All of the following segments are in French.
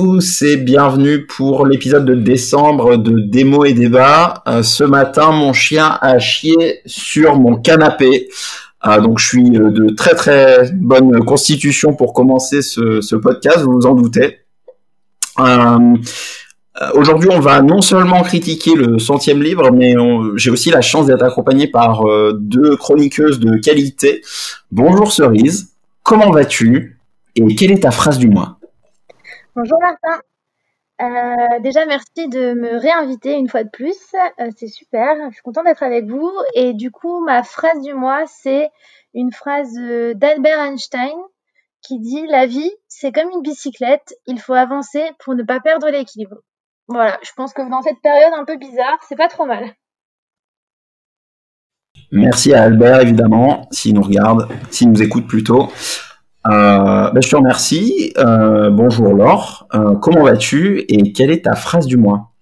tous et bienvenue pour l'épisode de décembre de Démo et débat. Euh, ce matin, mon chien a chié sur mon canapé. Euh, donc je suis euh, de très très bonne constitution pour commencer ce, podcast, vous vous en doutez. Aujourd'hui, on va non seulement critiquer le centième livre, mais j'ai aussi la chance d'être accompagné par deux chroniqueuses de qualité. Bonjour Cerise, comment vas-tu? Et quelle est ta phrase du mois? Bonjour Martin. Euh, déjà, merci de me réinviter une fois de plus. Euh, c'est super. Je suis contente d'être avec vous. Et du coup, ma phrase du mois, c'est une phrase d'Albert Einstein qui dit La vie, c'est comme une bicyclette. Il faut avancer pour ne pas perdre l'équilibre. Voilà. Je pense que dans cette période un peu bizarre, c'est pas trop mal. Merci à Albert, évidemment, s'il nous regarde, s'il nous écoute plutôt. Euh, ben, je te remercie. Euh, bonjour Laure, euh, comment vas-tu et quelle est ta phrase du mois?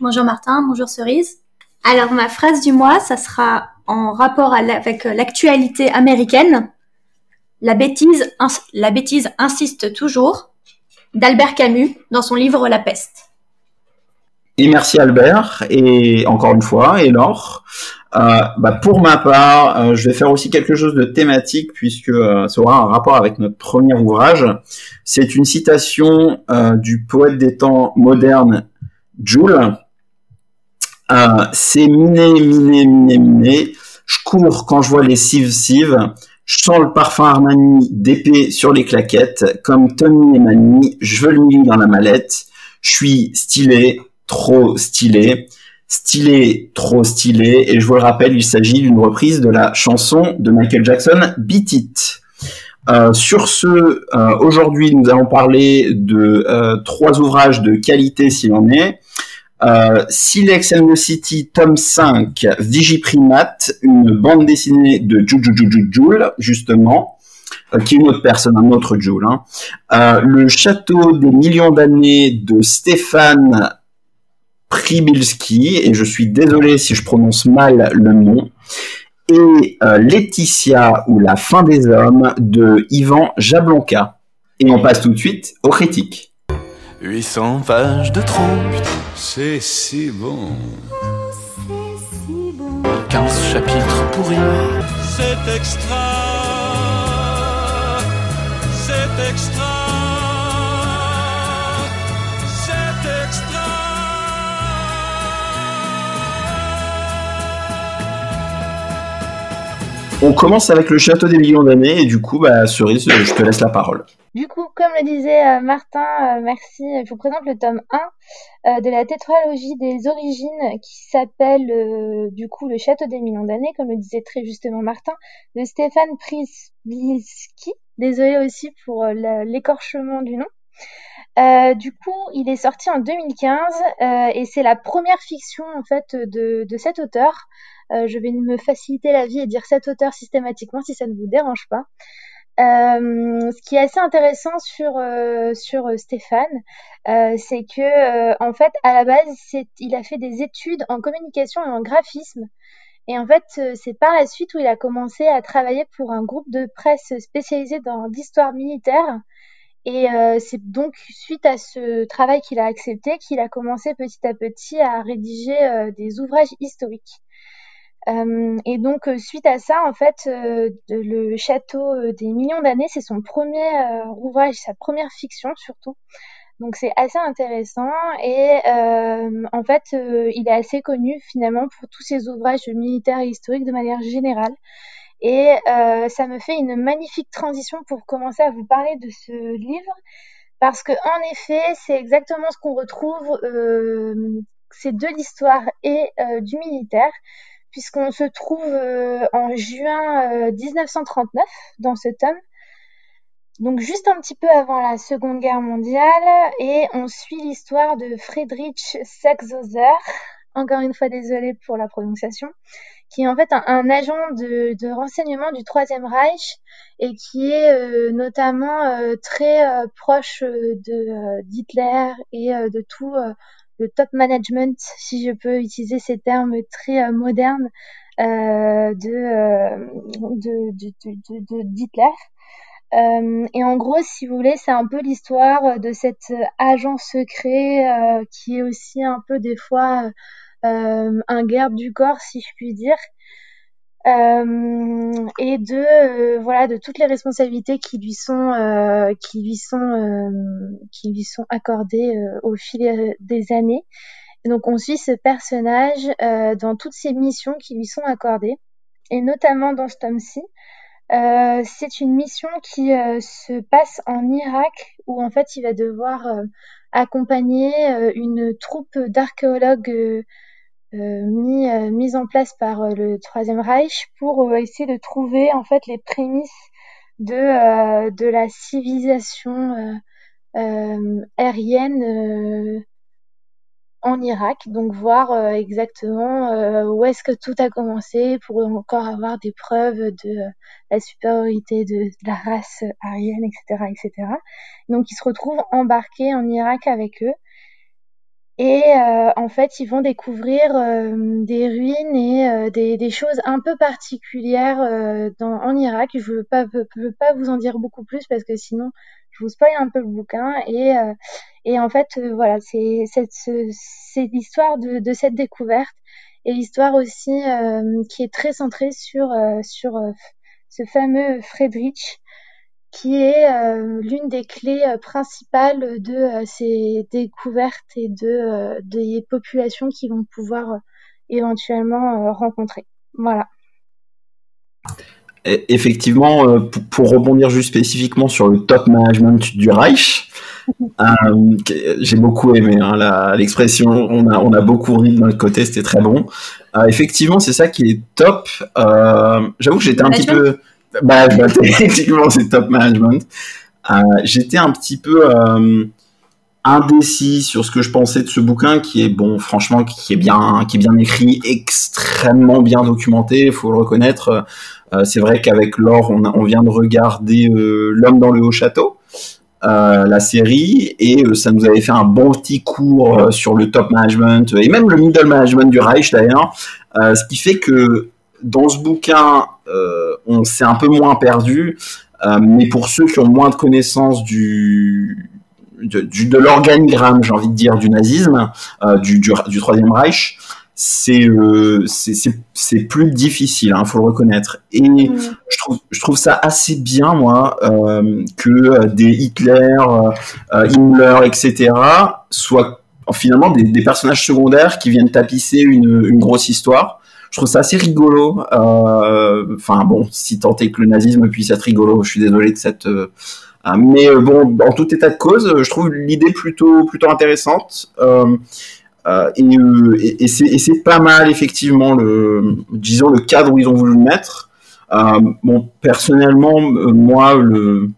Bonjour Martin, bonjour Cerise. Alors ma phrase du mois, ça sera en rapport avec l'actualité américaine. La bêtise, la bêtise insiste toujours, d'Albert Camus dans son livre La peste. Et merci Albert, et encore une fois, et Laure. Euh, bah pour ma part, euh, je vais faire aussi quelque chose de thématique puisque euh, ça aura un rapport avec notre premier ouvrage. C'est une citation du poète des temps modernes, Jules. c'est miné, miné, miné, miné. Je cours quand je vois les cives cives. Je sens le parfum Armani d'épée sur les claquettes. Comme Tony et Mani, je veux le milieu dans la mallette. Je suis stylé, trop stylé stylé, trop stylé. Et je vous le rappelle, il s'agit d'une reprise de la chanson de Michael Jackson, Beat It. Euh, sur ce, euh, aujourd'hui, nous allons parler de euh, trois ouvrages de qualité s'il en est. Silex and the City, tome 5, Vigiprimate, une bande dessinée de Jules, justement, qui est une autre personne, un autre Jules. Hein. le Château des millions d'années de Stéphane Pribilski, et je suis désolé si je prononce mal le nom, et euh, Laetitia ou La fin des hommes de Ivan Jablonka. Et on passe tout de suite aux critiques. 800 pages de trop. C'est si bon. c'est si bon. 15 chapitres pourris. C'est extra. C'est extra. On commence avec le château des millions d'années et du coup, bah, Cerise, je te laisse la parole. Du coup, comme le disait euh, Martin, euh, merci, je vous présente le tome 1 euh, de la tétralogie des origines qui s'appelle du coup le château des millions d'années, comme le disait très justement Martin, de Stéphane Prisbilski. Désolé aussi pour l'écorchement du nom. du coup, il est sorti en 2015 et c'est la première fiction en fait de, de cet auteur. Euh, je vais me faciliter la vie et dire cet auteur systématiquement si ça ne vous dérange pas. Euh, ce qui est assez intéressant sur euh, sur Stéphane, c'est que en fait à la base il a fait des études en communication et en graphisme. Et en fait, c'est par la suite où il a commencé à travailler pour un groupe de presse spécialisé dans l'histoire militaire. Et c'est donc suite à ce travail qu'il a accepté qu'il a commencé petit à petit à rédiger des ouvrages historiques. Euh, et donc euh, suite à ça, en fait, euh, le château des millions d'années, c'est son premier ouvrage, sa première fiction surtout. Donc c'est assez intéressant et en fait, il est assez connu finalement pour tous ses ouvrages militaires et historiques de manière générale. Et ça me fait une magnifique transition pour commencer à vous parler de ce livre parce que en effet, c'est exactement ce qu'on retrouve. c'est de l'histoire et du militaire puisqu'on se trouve euh, en juin 1939 euh, dans ce tome. Donc juste un petit peu avant la Seconde Guerre mondiale et on suit l'histoire de Friedrich Saxhauser, encore une fois désolé pour la prononciation, qui est en fait un, agent de, renseignement du Troisième Reich et qui est notamment très proche de d'Hitler et de tout le top management, si je peux utiliser ces termes très modernes de, de, de, d'Hitler. Euh, et en gros, si vous voulez, c'est un peu l'histoire de cet agent secret euh, qui est aussi un peu des fois euh, un garde du corps, si je puis dire, et de voilà de toutes les responsabilités qui lui sont qui lui sont qui lui sont accordées au fil des années. Donc on suit ce personnage dans toutes ces missions qui lui sont accordées, et notamment dans ce tome-ci. Euh, c'est une mission qui euh, se passe en Irak où en fait il va devoir euh, accompagner une troupe d'archéologues mis, mise en place par le Troisième Reich pour essayer de trouver en fait les prémices de, de la civilisation aérienne en Irak, donc voir euh, exactement euh, où est-ce que tout a commencé pour encore avoir des preuves de euh, la supériorité de, la race aryenne, etc., etc. Donc ils se retrouvent embarqués en Irak avec eux. Et en fait, ils vont découvrir des ruines et des, des, choses un peu particulières dans, en Irak. Je ne veux pas, veux pas vous en dire beaucoup plus parce que sinon, je vous spoil un peu le bouquin et euh, et en fait euh, voilà c'est c'est l'histoire de, de cette découverte et l'histoire aussi euh, qui est très centrée sur sur ce fameux Friedrich qui est l'une des clés principales de ces découvertes et de des populations qui vont pouvoir éventuellement rencontrer. Voilà effectivement, euh, pour, rebondir juste spécifiquement sur le top management du Reich, euh, j'ai beaucoup aimé hein, l'expression. On a, on a beaucoup ri de notre côté, c'était très bon. Euh, effectivement, c'est ça qui est top. J'avoue que j'étais un petit peu. Bah, bah effectivement, c'est top management. j'étais un petit peu indécis sur ce que je pensais de ce bouquin qui est bon franchement qui est bien qui est bien écrit extrêmement bien documenté il faut le reconnaître euh, c'est vrai qu'avec Laure on, vient de regarder euh, l'homme dans le haut château euh, la série et ça nous avait fait un bon petit cours sur le top management et même le middle management du Reich d'ailleurs ce qui fait que dans ce bouquin on s'est un peu moins perdu mais pour ceux qui ont moins de connaissances du de, de l'organigramme, j'ai envie de dire, du nazisme, euh, du, du, du, Troisième Reich, c'est euh, c'est plus difficile, il hein, faut le reconnaître. Et mm. je, trouve, je trouve ça assez bien, moi, euh, que des Hitler, euh, Himmler, etc., soient finalement des, des, personnages secondaires qui viennent tapisser une, une grosse histoire. Je trouve ça assez rigolo. Euh, enfin bon, si tant est que le nazisme puisse être rigolo, je suis désolé de cette ah, mais euh, bon, en tout état de cause, je trouve l'idée plutôt, plutôt intéressante. Euh, euh, et, c'est pas mal, effectivement, le, disons, le cadre où ils ont voulu le mettre. personnellement, moi, le,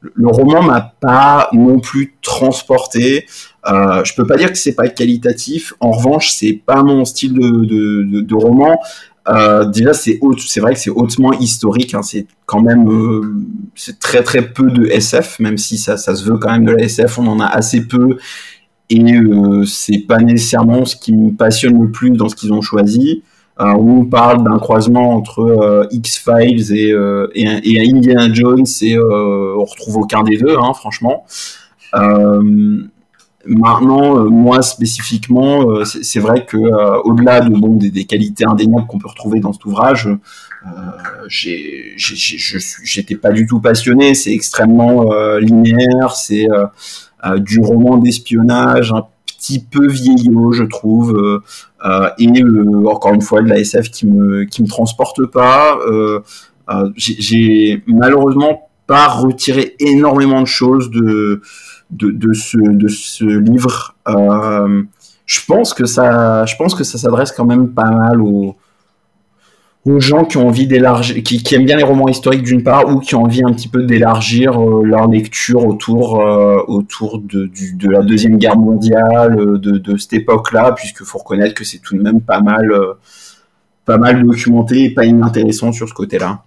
le roman m'a pas non plus transporté. Euh, je peux pas dire que c'est pas qualitatif. En revanche, c'est pas mon style de, roman. Euh, déjà, c'est c'est vrai que c'est hautement historique. Hein, c'est quand même, euh, c'est très très peu de SF, même si ça, se veut quand même de la SF. On en a assez peu et euh, c'est pas nécessairement ce qui me passionne le plus dans ce qu'ils ont choisi. On parle d'un croisement entre X Files et, Indiana Jones et on retrouve aucun des deux, hein, franchement. Maintenant, euh, moi spécifiquement, euh, c'est vrai que euh, au-delà de des, qualités indéniables qu'on peut retrouver dans cet ouvrage, j'étais pas du tout passionné. C'est extrêmement linéaire, c'est du roman d'espionnage un petit peu vieillot, je trouve, et encore une fois de qui me qui me transporte pas. J'ai malheureusement pas retiré énormément de choses de de, ce, de ce livre. Euh, je pense que ça, je pense que ça s'adresse quand même pas mal aux, aux gens qui ont envie d'élargir, qui, aiment bien les romans historiques d'une part, ou qui ont envie un petit peu d'élargir euh, leur lecture autour, euh, autour de, du, de, la deuxième guerre mondiale, de, cette époque-là, puisque faut reconnaître que c'est tout de même pas mal, pas mal documenté et pas inintéressant sur ce côté-là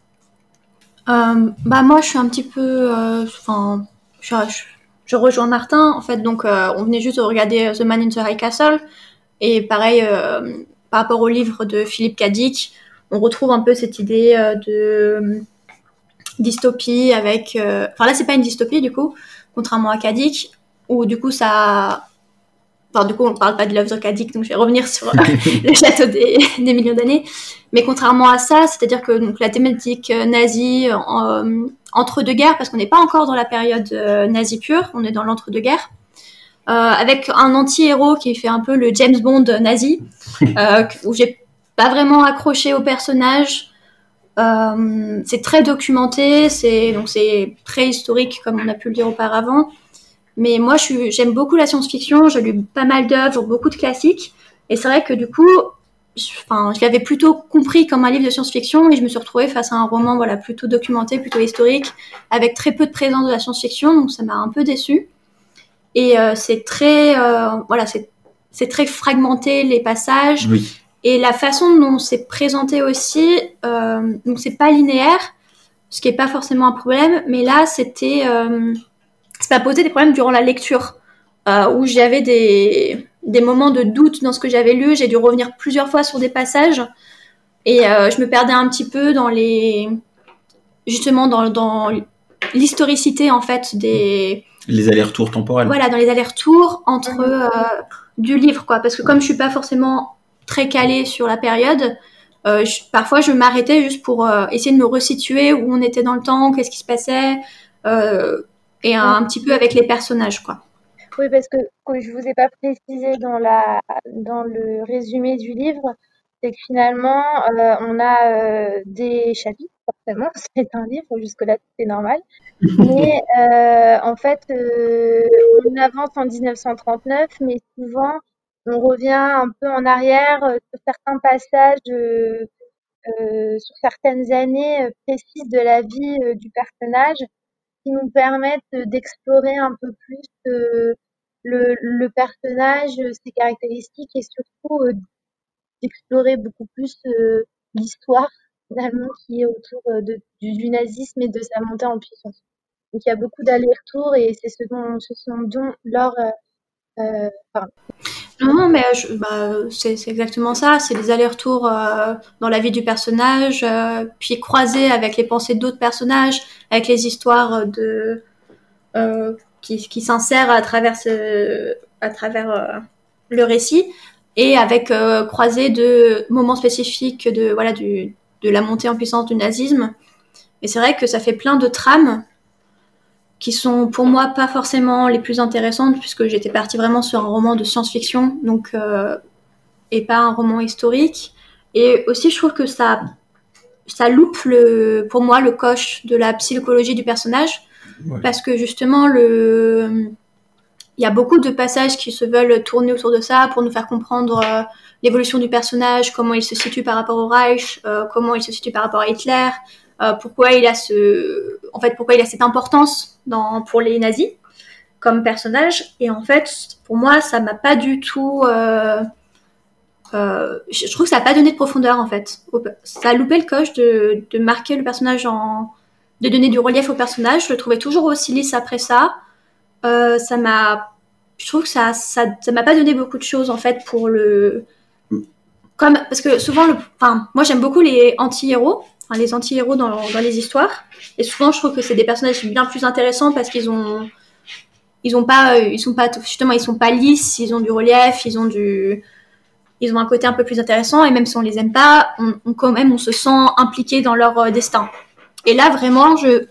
Bah moi, je suis un petit peu, enfin, rejoins Martin en fait. Donc, on venait juste de regarder The Man in the High Castle et pareil par rapport au livre de Philippe Cadic, on retrouve un peu cette idée de dystopie avec. Enfin là, c'est pas une dystopie du coup, contrairement à Cadic, où du coup ça Enfin, du coup, on parle pas de l'œuvre Kadik, donc je vais revenir sur le château des, millions d'années. Mais contrairement à ça, c'est-à-dire que donc, la thématique euh, nazie euh, entre deux guerres, parce qu'on n'est pas encore dans la période euh, nazie pure, on est dans l'entre-deux-guerres, avec un anti-héros qui fait un peu le James Bond nazi, où j'ai pas vraiment accroché au personnage. c'est très documenté, c'est donc c'est très historique comme on a pu le dire auparavant. Mais moi, j'aime beaucoup la science-fiction. J'ai lu pas mal d'œuvres, beaucoup de classiques. Et c'est vrai que du coup, je, enfin, je l'avais plutôt compris comme un livre de science-fiction et je me suis retrouvée face à un roman voilà, plutôt documenté, plutôt historique, avec très peu de présence de la science-fiction. Donc ça m'a un peu déçue. Et euh, c'est très, euh, voilà, c'est très fragmenté les passages. Oui. Et la façon dont c'est présenté aussi, euh, donc c'est pas linéaire, ce qui est pas forcément un problème. Mais là, c'était ça m'a posé des problèmes durant la lecture, euh, où j'avais des, des moments de doute dans ce que j'avais lu. J'ai dû revenir plusieurs fois sur des passages et euh, je me perdais un petit peu dans les, justement dans, dans l'historicité en fait des les allers-retours temporels. Voilà, dans les allers-retours entre euh, du livre quoi, parce que comme je suis pas forcément très calée sur la période, euh, parfois je m'arrêtais juste pour euh, essayer de me resituer où on était dans le temps, qu'est-ce qui se passait, euh, et un, petit peu avec les personnages, quoi. Oui, parce que, que je vous ai pas précisé dans la dans le résumé du livre, c'est que finalement euh, on a euh, des chapitres, forcément, c'est un livre, jusque-là c'est normal. Mais euh, en fait, on avance en 1939, mais souvent on revient un peu en arrière sur certains passages, sur certaines années précises de la vie du personnage qui nous permettent d'explorer un peu plus euh, le, personnage, ses caractéristiques et surtout euh, d'explorer beaucoup plus euh, l'histoire finalement qui est autour du, nazisme et de sa montée en puissance. Donc il y a beaucoup d'allers-retours et c'est ce dont, ce dont Laure euh, non, mais bah, c'est exactement ça. C'est des allers-retours euh, dans la vie du personnage, euh, puis croisés avec les pensées d'autres personnages, avec les histoires de euh, qui, qui s'insèrent à travers le récit, et avec croisés de moments spécifiques de voilà de la montée en puissance du nazisme. Et c'est vrai que ça fait plein de trames qui sont pour moi pas forcément les plus intéressantes puisque j'étais partie vraiment sur un roman de science-fiction donc euh, et pas un roman historique. Et aussi je trouve que ça ça loupe le pour moi le coche de la psychologie du personnage. Parce que justement le il y a beaucoup de passages qui se veulent tourner autour de ça pour nous faire comprendre euh, l'évolution du personnage, comment il se situe par rapport au Reich, euh, comment il se situe par rapport à Hitler, euh, pourquoi il a ce, en fait, pourquoi il a cette importance dans, pour les nazis comme personnage. Et en fait, pour moi, ça m'a pas du tout. Euh, euh, je trouve que ça n'a pas donné de profondeur en fait. Ça a loupé le coche de, de marquer le personnage en, de donner du relief au personnage. Je le trouvais toujours aussi lisse après ça. Ça m'a, je trouve que ça, ça, ça m'a pas donné beaucoup de choses en fait pour le, comme parce que souvent le, enfin, moi j'aime beaucoup les anti-héros les anti-héros dans, dans, les histoires. Et souvent, je trouve que c'est des personnages bien plus intéressants parce qu'ils ont, ils ont pas, ils sont pas, justement, ils sont pas lisses, ils ont du relief, ils ont du, ils ont un côté un peu plus intéressant. Et même si on les aime pas, on, quand même, on se sent impliqué dans leur euh, destin. Et là, vraiment, je,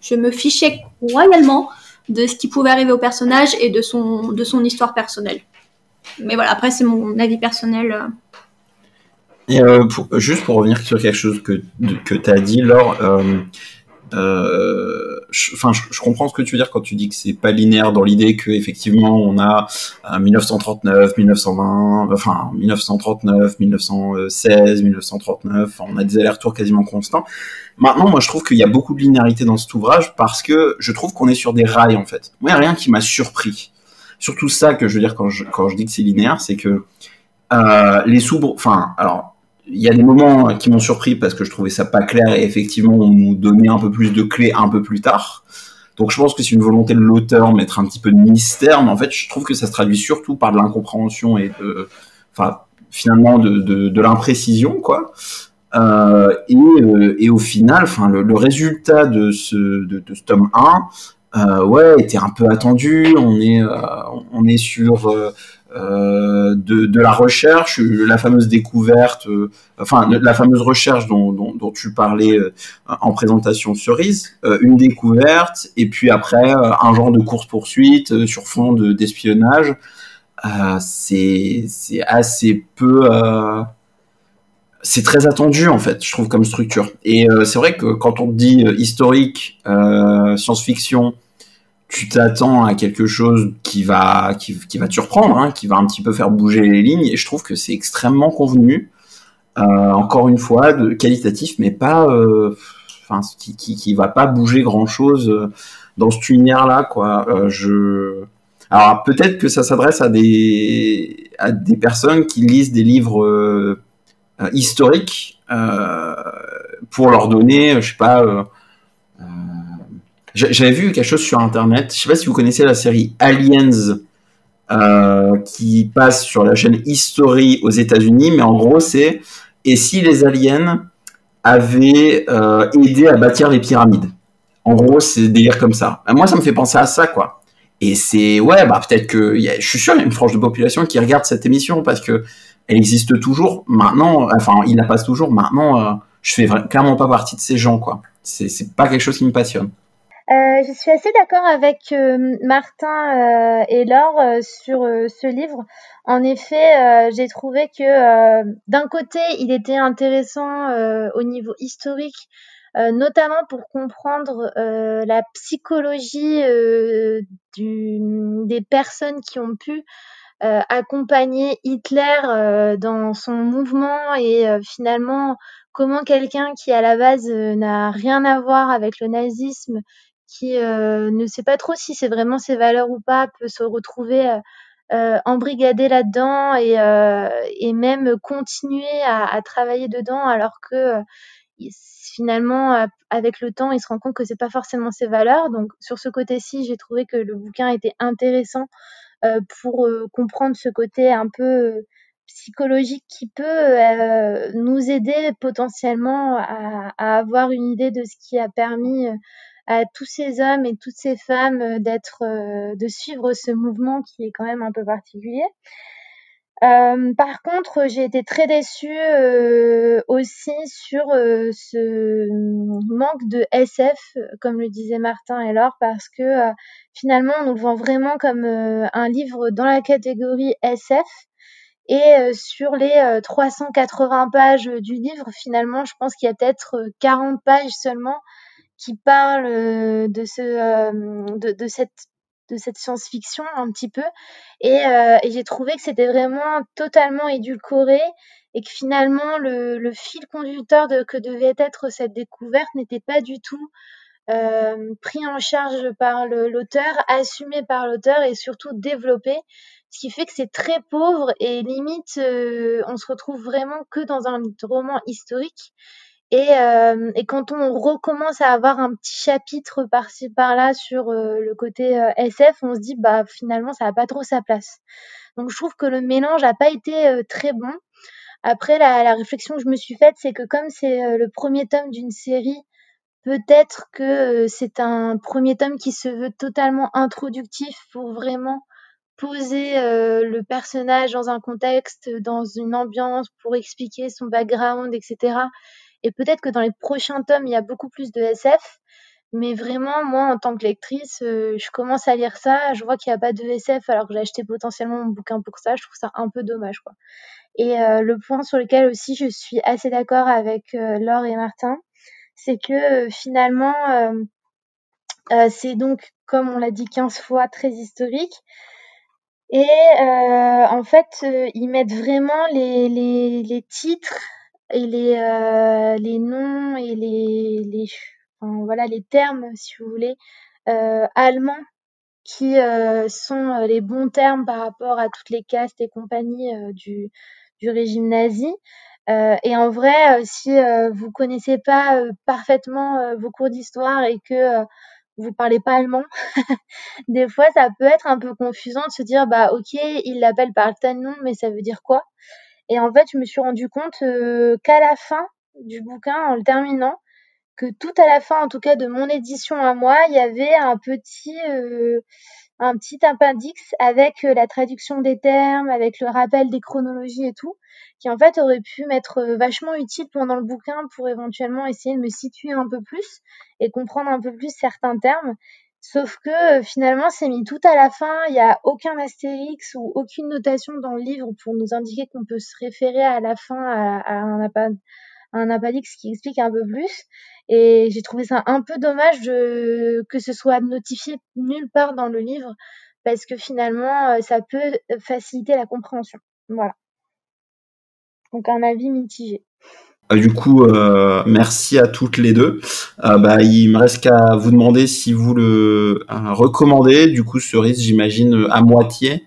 je me fichais royalement de ce qui pouvait arriver au personnage et de son, de son histoire personnelle. Mais voilà, après, c'est mon avis personnel. Euh. Et euh, juste pour revenir sur quelque chose que, que tu as dit, Laure, euh, euh, je, comprends ce que tu veux dire quand tu dis que c'est pas linéaire dans l'idée qu'effectivement on a 1939, 1920, enfin 1939, 1916, 1939, on a des allers-retours quasiment constants. Maintenant, moi je trouve qu'il y a beaucoup de linéarité dans cet ouvrage parce que je trouve qu'on est sur des rails en fait. Moi, il n'y a rien qui m'a surpris. Surtout ça que je veux dire quand je, quand je dis que c'est linéaire, c'est que euh, les sous, enfin, alors il y a des moments qui m'ont surpris parce que je trouvais ça pas clair et effectivement on nous donnait un peu plus de clés un peu plus tard. Donc je pense que c'est une volonté de l'auteur mettre un petit peu de mystère, mais en fait je trouve que ça se traduit surtout par de l'incompréhension et de, enfin finalement de, l'imprécision quoi. Euh, et, euh, et, au final, enfin le, résultat de ce, tome 1, euh, ouais, était un peu attendu. On est, euh, on est sur euh, de, de, la recherche, la fameuse découverte, euh, enfin la fameuse recherche dont, tu parlais euh, en présentation cerise, une découverte et puis après un genre de course poursuite sur fond d'espionnage. c'est assez peu c'est très attendu en fait, je trouve comme structure. Et c'est vrai que quand on dit historique, science-fiction, tu t'attends à quelque chose qui va, qui, va te surprendre, hein, qui va un petit peu faire bouger les lignes, et je trouve que c'est extrêmement convenu. Euh, encore une fois, de qualitatif, mais pas, euh, enfin, qui, qui, qui, va pas bouger grand chose euh, dans cet univers-là, quoi. Euh, je, alors peut-être que ça s'adresse à des, à des personnes qui lisent des livres euh, historiques pour leur donner, je sais pas j'avais vu quelque chose sur internet. Je sais pas si vous connaissez la série Aliens euh, qui passe sur la chaîne History aux États-Unis, mais en gros c'est et si les aliens avaient euh, aidé à bâtir les pyramides? En gros, c'est des délire comme ça. Moi, ça me fait penser à ça, quoi. Et c'est ouais, bah peut-être que je suis sûr il y a une frange de population qui regarde cette émission parce que elle existe toujours. Maintenant, enfin, il la passe toujours. Maintenant, euh, je fais clairement pas partie de ces gens, quoi. C'est pas quelque chose qui me passionne. Euh, je suis assez d'accord avec euh, Martin euh, et Laure sur ce livre. En effet, j'ai trouvé que d'un côté, il était intéressant au niveau historique, notamment pour comprendre la psychologie des personnes qui ont pu accompagner Hitler dans son mouvement et finalement comment quelqu'un qui à la base n'a rien à voir avec le nazisme qui euh, ne sait pas trop si c'est vraiment ses valeurs ou pas peut se retrouver euh, euh embrigadé là-dedans et, euh, et même continuer à, à, travailler dedans alors que finalement avec le temps il se rend compte que c'est pas forcément ses valeurs. Donc sur ce côté-ci j'ai trouvé que le bouquin était intéressant euh, pour comprendre ce côté un peu psychologique qui peut euh, nous aider potentiellement à, avoir une idée de ce qui a permis à tous ces hommes et toutes ces femmes euh, d'être, euh, de suivre ce mouvement qui est quand même un peu particulier. Euh, par contre, j'ai été très déçue euh, aussi sur euh, ce manque de SF, comme le disait Martin et parce que finalement, on nous vend vraiment comme un livre dans la catégorie SF. Et sur les 380 pages du livre, finalement, je pense qu'il y a peut-être 40 pages seulement qui parle euh, de ce euh, de, de cette de cette science-fiction un petit peu. Et, euh, et j'ai trouvé que c'était vraiment totalement édulcoré et que finalement le, le fil conducteur de, que devait être cette découverte n'était pas du tout euh, pris en charge par l'auteur, assumé par l'auteur et surtout développé, ce qui fait que c'est très pauvre et limite euh, on se retrouve vraiment que dans un roman historique et, euh, et, quand on recommence à avoir un petit chapitre par-ci par-là sur euh, le côté euh, SF, on se dit bah finalement ça n'a pas trop sa place. Donc je trouve que le mélange n'a pas été euh, très bon. Après la, la, réflexion que je me suis faite, c'est que comme c'est euh, le premier tome d'une série, peut-être que c'est un premier tome qui se veut totalement introductif pour vraiment poser le personnage dans un contexte, dans une ambiance, pour expliquer son background, etc et peut-être que dans les prochains tomes, il y a beaucoup plus de SF. Mais vraiment, moi, en tant que lectrice, euh, je commence à lire ça, je vois qu'il n'y a pas de SF alors que j'ai acheté potentiellement mon bouquin pour ça. Je trouve ça un peu dommage, quoi. Et euh, le point sur lequel aussi je suis assez d'accord avec euh, Laure et Martin, c'est que euh, finalement, euh, c'est donc, comme on l'a dit 15 fois, très historique. Et en fait, ils mettent vraiment les, les, les titres et les, euh, les noms et les, les, enfin, voilà, les termes, si vous voulez, euh, allemands qui euh, sont les bons termes par rapport à toutes les castes et compagnies du, du régime nazi. et en vrai, si vous connaissez pas parfaitement vos cours d'histoire et que vous parlez pas allemand, des fois ça peut être un peu confusant de se dire bah ok, il l'appelle par tel nom, mais ça veut dire quoi? Et en fait, je me suis rendu compte qu'à la fin du bouquin, en le terminant, que tout à la fin, en tout cas de mon édition à moi, il y avait un petit un petit appendice avec la traduction des termes, avec le rappel des chronologies et tout, qui en fait aurait pu m'être vachement utile pendant le bouquin pour éventuellement essayer de me situer un peu plus et comprendre un peu plus certains termes. Sauf que finalement, c'est mis tout à la fin. Il n'y a aucun astérix ou aucune notation dans le livre pour nous indiquer qu'on peut se référer à la fin à, un, un appendix qui explique un peu plus. Et j'ai trouvé ça un peu dommage de, que ce soit notifié nulle part dans le livre parce que finalement, euh, ça peut faciliter la compréhension. Voilà. Donc un avis mitigé. Euh, du coup, euh, merci à toutes les deux. Euh, bah, il me reste qu'à vous demander si vous le recommandez. Du coup, cerise, j'imagine à moitié.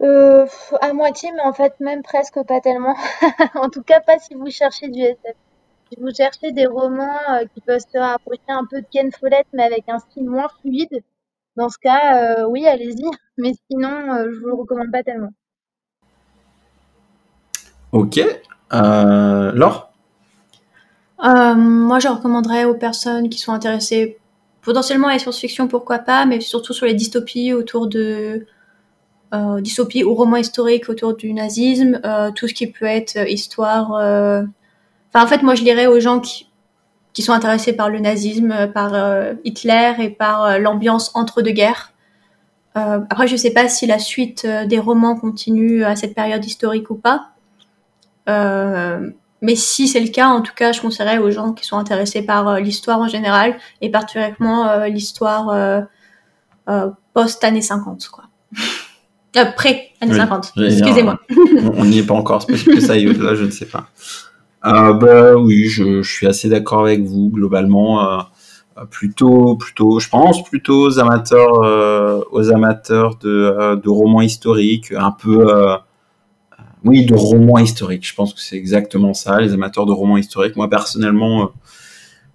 à moitié, mais en fait même presque pas tellement. en tout cas, pas si vous cherchez du SF. Si vous cherchez des romans qui peuvent se rapprocher un peu de Ken Follett, mais avec un style moins fluide, dans ce cas, oui, allez-y. Mais sinon, je vous le recommande pas tellement. Ok. Euh, Laure? Euh, Moi, je recommanderais aux personnes qui sont intéressées potentiellement à la science-fiction, pourquoi pas, mais surtout sur les dystopies autour de euh, dystopies ou romans historiques autour du nazisme, euh, tout ce qui peut être histoire. Euh, enfin, en fait, moi, je dirais aux gens qui, qui sont intéressés par le nazisme, par Hitler et par l'ambiance entre deux guerres. après, je ne sais pas si la suite des romans continue à cette période historique ou pas. Euh, mais si c'est le cas, en tout cas, je conseillerais aux gens qui sont intéressés par euh, l'histoire en général et particulièrement euh, l'histoire post-années 50, quoi. Pré années 50, excusez-moi. on n'y est pas encore, c'est possible que ça aille là je ne sais pas. Bah oui, je, suis assez d'accord avec vous globalement. plutôt, plutôt, je pense plutôt aux amateurs, aux amateurs de, romans historiques, un peu oui, de romans historiques. Je pense que c'est exactement ça, les amateurs de romans historiques. Moi, personnellement, euh,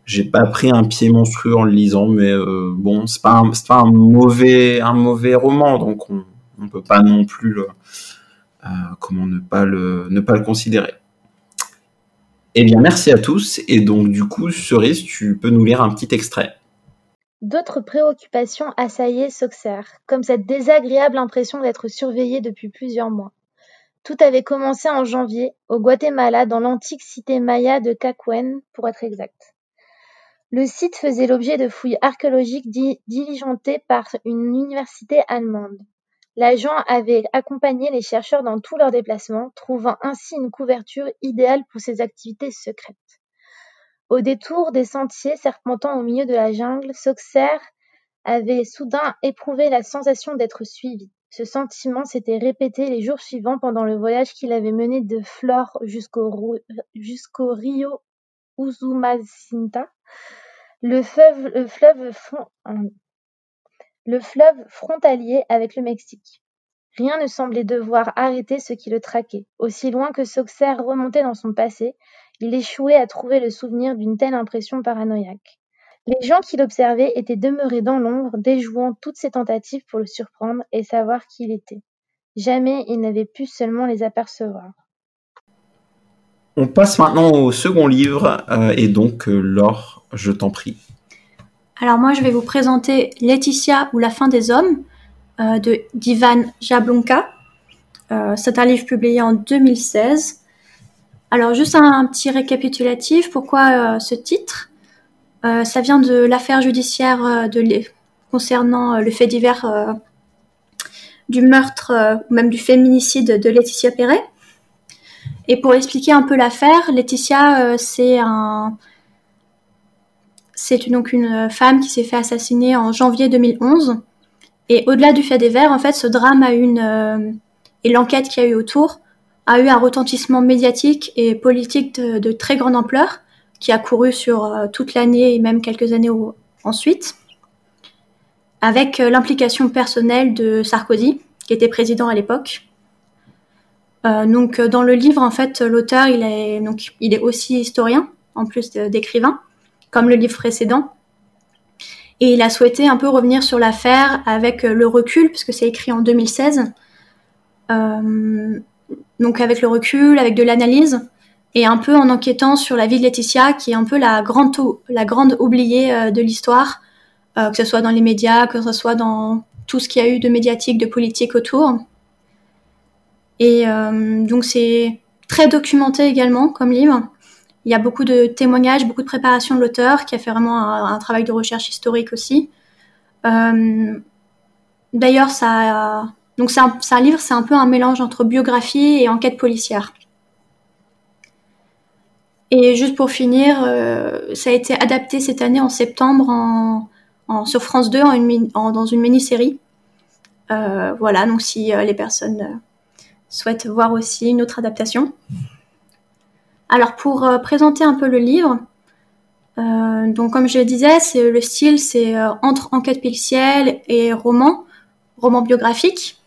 j'ai pas pris un pied monstrueux en le lisant, mais euh, bon, c'est pas, c'est pas un mauvais, un mauvais roman, donc on, on peut pas non plus, euh, comment ne pas le, ne pas le considérer. Eh bien, merci à tous. Et donc, du coup, Cerise, tu peux nous lire un petit extrait. D'autres préoccupations assaillaient Soxer, comme cette désagréable impression d'être surveillé depuis plusieurs mois. Tout avait commencé en janvier, au Guatemala, dans l'antique cité maya de Cacuen, pour être exact. Le site faisait l'objet de fouilles archéologiques diligentées par une université allemande. L'agent avait accompagné les chercheurs dans tous leurs déplacements, trouvant ainsi une couverture idéale pour ses activités secrètes. Au détour des sentiers serpentant au milieu de la jungle, Soxer avait soudain éprouvé la sensation d'être suivi. Ce sentiment s'était répété les jours suivants pendant le voyage qu'il avait mené de Flore jusqu'au rio Usumacinta, le fleuve, frontalier avec le Mexique. Rien ne semblait devoir arrêter ce qui le traquait. Aussi loin que Soxer remontait dans son passé, il échouait à trouver le souvenir d'une telle impression paranoïaque. Les gens qui l'observaient étaient demeurés dans l'ombre, déjouant toutes ses tentatives pour le surprendre et savoir qui il était. Jamais il n'avait pu seulement les apercevoir. On passe maintenant au second livre, euh, et donc euh, Laure, je t'en prie. Alors moi je vais vous présenter Laetitia ou la fin des hommes euh, de d'Ivan Jablonka. C'est un livre publié en 2016. Alors juste un petit récapitulatif, pourquoi ce titre? Euh, ça vient de l'affaire judiciaire euh, concernant euh, le fait divers du meurtre, ou même du féminicide de Laetitia Perret. Et pour expliquer un peu l'affaire, Laetitia, c'est un, c'est donc une femme qui s'est fait assassiner en janvier 2011. Et au-delà du fait divers, en fait, ce drame a une et l'enquête qu'il y a eu autour a eu un retentissement médiatique et politique de très grande ampleur qui a couru sur euh, toute l'année et même quelques années ensuite, avec euh, l'implication personnelle de Sarkozy, qui était président à l'époque. donc dans le livre, en fait, l'auteur, il il est aussi historien en plus d'écrivain, comme le livre précédent. Et il a souhaité un peu revenir sur l'affaire avec le recul, puisque c'est écrit en 2016. Euh, donc avec le recul, avec de l'analyse, et un peu en enquêtant sur la vie de Laetitia, qui est un peu la grande, oubliée euh, de l'histoire, euh, que ce soit dans les médias, que ce soit dans tout ce qu'il y a eu de médiatique, de politique autour. Et euh, donc c'est très documenté également comme livre. Il y a beaucoup de témoignages, beaucoup de préparation de l'auteur, qui a fait vraiment un, travail de recherche historique aussi. Euh, D'ailleurs, ça, donc c'est un, livre, c'est un peu un mélange entre biographie et enquête policière. Et juste pour finir, euh, ça a été adapté cette année en septembre en, sur France 2 en une, en, dans une mini-série. Euh, voilà, donc si les personnes souhaitent voir aussi une autre adaptation. Alors pour euh, présenter un peu le livre, donc comme je disais, c'est le style, c'est entre enquête policière et roman, roman biographique.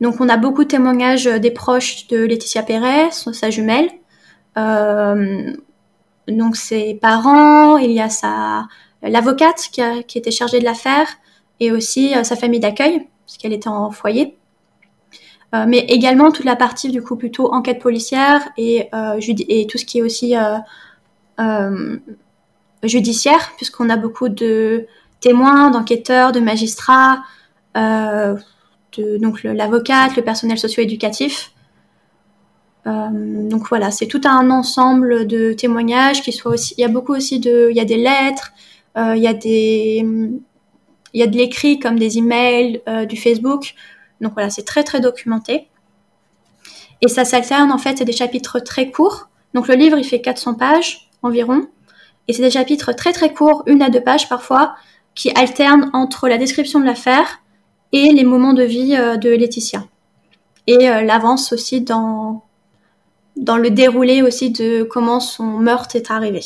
Donc on a beaucoup de témoignages des proches de Laetitia Perret, sa jumelle. Euh, donc ses parents, il y a sa l'avocate qui, qui était chargée de l'affaire et aussi euh, sa famille d'accueil parce qu'elle était en foyer. Euh, mais également toute la partie du coup plutôt enquête policière et, euh, tout ce qui est aussi euh, judiciaire puisqu'on a beaucoup de témoins, d'enquêteurs, de magistrats, de, donc l'avocate, le personnel socio-éducatif. Donc voilà, c'est tout un ensemble de témoignages qui soit aussi. Il y a beaucoup aussi de, il y a des lettres, il y a des, il y a de l'écrit comme des emails, du Facebook. Donc voilà, c'est très très documenté. Et ça s'alterne en fait, c'est des chapitres très courts. Donc le livre il fait 400 pages environ, et c'est des chapitres très très courts, une à deux pages parfois, qui alternent entre la description de l'affaire et les moments de vie euh, de Laetitia. Et euh, l'avance aussi dans dans le déroulé aussi de comment son meurtre est arrivé.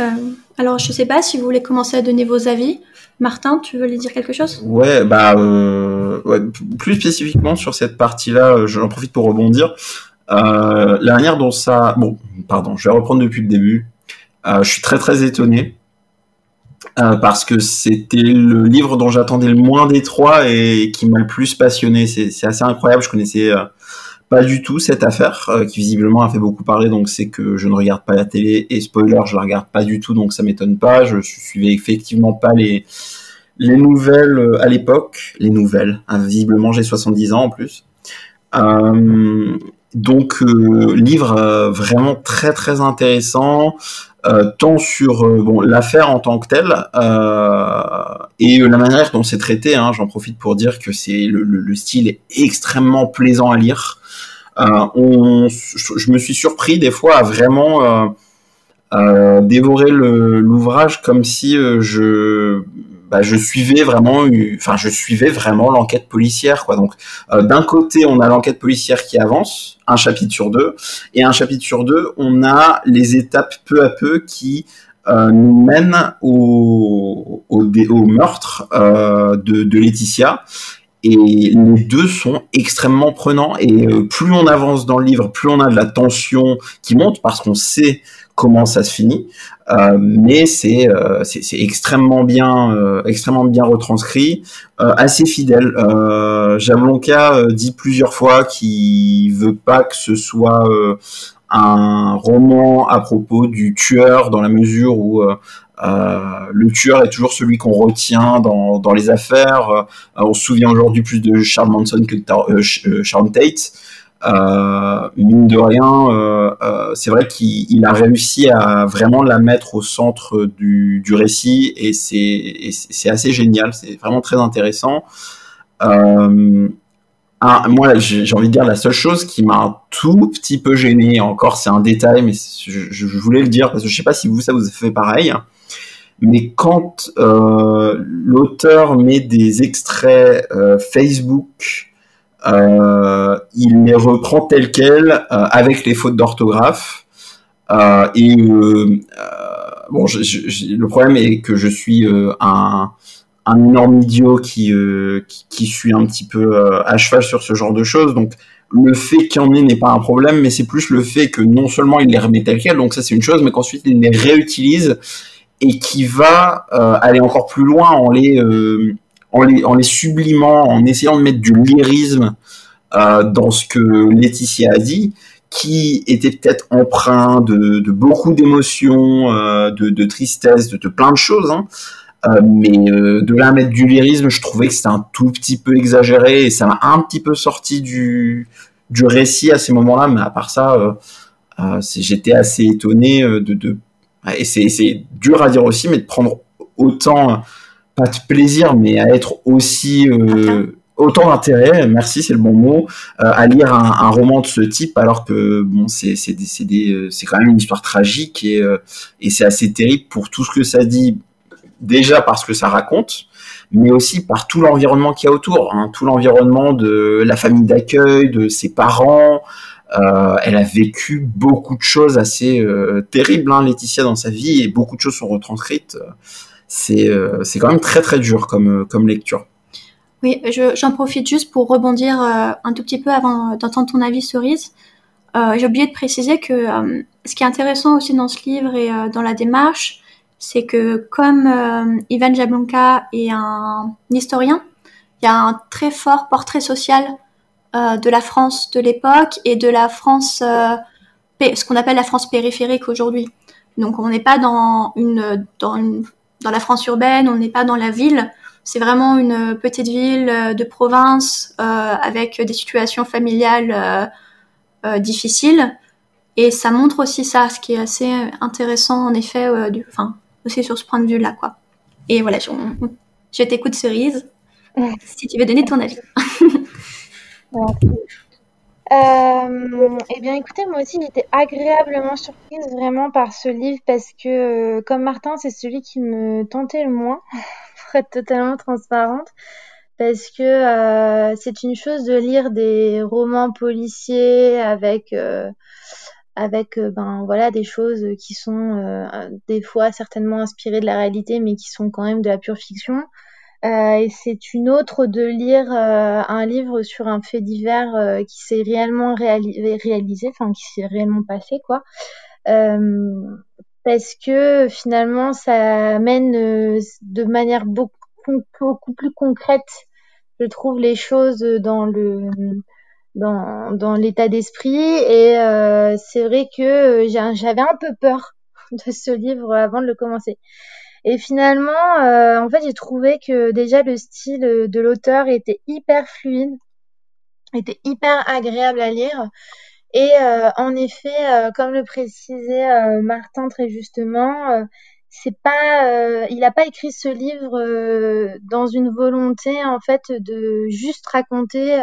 Euh, alors, je ne sais pas si vous voulez commencer à donner vos avis. Martin, tu veux lui dire quelque chose? Ouais, bah, euh, plus spécifiquement sur cette partie-là, euh, j'en profite pour rebondir. Euh, la manière dont ça... Bon, pardon, je vais reprendre depuis le début. Euh, je suis très très étonné parce que c'était le livre dont j'attendais le moins des trois et qui m'a le plus passionné. C'est assez incroyable, je connaissais pas du tout cette affaire, euh, qui visiblement a fait beaucoup parler, donc c'est que je ne regarde pas la télé, et spoiler, je la regarde pas du tout, donc ça m'étonne pas, je suivais effectivement pas les, les nouvelles euh, à l'époque, les nouvelles, visiblement j'ai 70 ans en plus. Euh, donc livre vraiment très très intéressant, tant sur bon, l'affaire en tant que telle et la manière dont c'est traité. Hein, J'en profite pour dire que c'est le, le, le, style extrêmement plaisant à lire. On, je me suis surpris des fois à vraiment dévorer l'ouvrage comme si je bah, je suivais vraiment, enfin je suivais vraiment l'enquête policière. Donc euh, d'un côté on a l'enquête policière qui avance, un chapitre sur deux, et un chapitre sur deux on a les étapes peu à peu qui euh, nous mènent au, meurtre euh, de Laetitia. Et les deux sont extrêmement prenants. Et euh, plus on avance dans le livre, plus on a de la tension qui monte parce qu'on sait comment ça se finit. Euh, mais c'est euh, c'est extrêmement bien extrêmement bien retranscrit, assez fidèle. Euh, Jablonka dit plusieurs fois qu'il veut pas que ce soit un roman à propos du tueur dans la mesure où le tueur est toujours celui qu'on retient dans, dans les affaires. on se souvient aujourd'hui plus de Charles Manson que de Sharon Tate euh, mine de rien, euh, euh, c'est vrai qu'il a réussi à vraiment la mettre au centre du, du récit et c'est assez génial, c'est vraiment très intéressant. Euh, moi, j'ai envie de dire la seule chose qui m'a un tout petit peu gêné, encore c'est un détail, mais je, voulais le dire parce que je sais pas si vous ça vous fait pareil. Mais quand euh, l'auteur met des extraits euh, Facebook euh, il les reprend tels quels, avec les fautes d'orthographe. Et bon, le problème est que je suis un, énorme idiot qui, qui, qui un petit peu à cheval sur ce genre de choses. Donc le fait qu'il y en ait n'est pas un problème, mais c'est plus le fait que non seulement il les remet tel quel, donc ça c'est une chose, mais qu'ensuite il les réutilise et qui va euh, aller encore plus loin en les, euh, en les, en les sublimant, en essayant de mettre du lyrisme euh, dans ce que Laetitia a dit, qui était peut-être empreint de, beaucoup d'émotions, de, tristesse, de, plein de choses. Hein. mais de là à mettre du lyrisme, je trouvais que c'était un tout petit peu exagéré et ça m'a un petit peu sorti du, du récit à ces moments-là. Mais à part ça, j'étais assez étonné de et c'est dur à dire aussi, mais de prendre autant, pas de plaisir, mais à être aussi euh, autant d'intérêt, merci, c'est le bon mot, euh, à lire un, roman de ce type, alors que bon, c'est c'est c'est quand même une histoire tragique et euh, et c'est assez terrible pour tout ce que ça dit, déjà parce que ça raconte, mais aussi par tout l'environnement qu'il y a autour, hein, tout l'environnement de la famille d'accueil, de ses parents, euh, elle a vécu beaucoup de choses assez euh, terribles, hein, Laetitia, dans sa vie, et beaucoup de choses sont retranscrites. C'est euh, quand même très très dur comme, comme lecture. Oui, j'en profite juste pour rebondir un tout petit peu avant d'entendre ton avis, Cerise. J'ai oublié de préciser que ce qui est intéressant aussi dans ce livre et dans la démarche, c'est que comme Ivan Jablonka est un historien, il y a un très fort portrait social euh, de la France de l'époque et de la France, euh, ce qu'on appelle la France périphérique aujourd'hui. Donc on n'est pas dans une, dans dans la France urbaine, on n'est pas dans la ville. C'est vraiment une petite ville euh, de province avec des situations familiales difficiles. Et ça montre aussi ça, ce qui est assez intéressant en effet, enfin aussi sur ce point de vue-là, quoi. Et voilà, je, je t'écoute cerise, si tu veux donner ton avis. Euh, eh bien, écoutez, moi aussi, j'étais agréablement surprise vraiment par ce livre parce que, euh, comme Martin, c'est celui qui me tentait le moins, pour être totalement transparente, parce que euh, c'est une chose de lire des romans policiers avec avec ben voilà des choses qui sont des fois certainement inspirées de la réalité, mais qui sont quand même de la pure fiction. Euh, et c'est une autre de lire euh, un livre sur un fait divers euh, qui s'est réellement réalisé, enfin qui s'est réellement passé, quoi. parce que finalement, ça amène de manière beaucoup, plus concrète, je trouve, les choses dans le dans l'état d'esprit. Et c'est vrai que j'avais un peu peur de ce livre avant de le commencer. Et finalement, euh, en fait, j'ai trouvé que déjà le style de l'auteur était hyper fluide, était hyper agréable à lire. Et euh, en effet, euh, comme le précisait Martin très justement, c'est pas, il n'a pas écrit ce livre dans une volonté en fait de juste raconter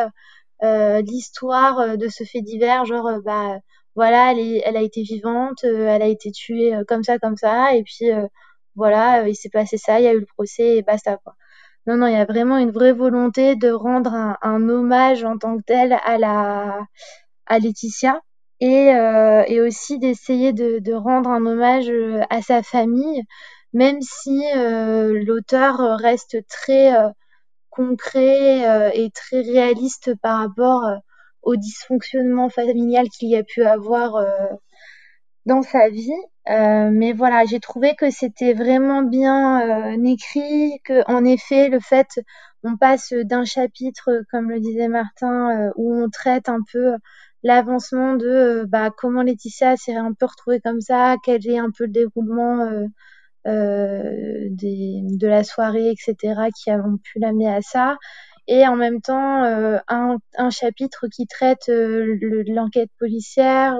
l'histoire de ce fait divers, genre bah voilà, elle, elle a été vivante, elle a été tuée comme ça, comme ça, et puis voilà, euh, il s'est passé ça, il y a eu le procès et basta quoi. Non, non, il y a vraiment une vraie volonté de rendre un, hommage en tant que tel à la à Laetitia et, euh, et aussi d'essayer de, de, rendre un hommage euh, à sa famille, même si l'auteur reste très concret et très réaliste par rapport au dysfonctionnement familial qu'il y a pu avoir dans sa vie. Euh, mais voilà, j'ai trouvé que c'était vraiment bien euh, écrit, que en effet, le fait, on passe d'un chapitre, comme le disait Martin, euh, où on traite un peu l'avancement de bah, comment Laetitia s'est un peu retrouvée comme ça, quel est un peu le déroulement des, de la soirée, etc., qui ont pu l'amener à ça. Et en même temps, un, chapitre qui traite l'enquête policière,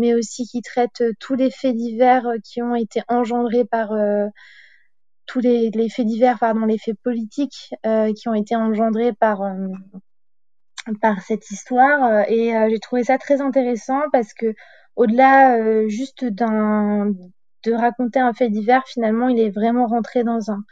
mais aussi qui traite euh, tous les faits divers euh, qui ont été engendrés par euh, tous les, faits divers, pardon, les faits politiques qui ont été engendrés par par cette histoire. Et j'ai trouvé ça très intéressant parce que au-delà juste d'un de raconter un fait divers finalement il est vraiment rentré dans un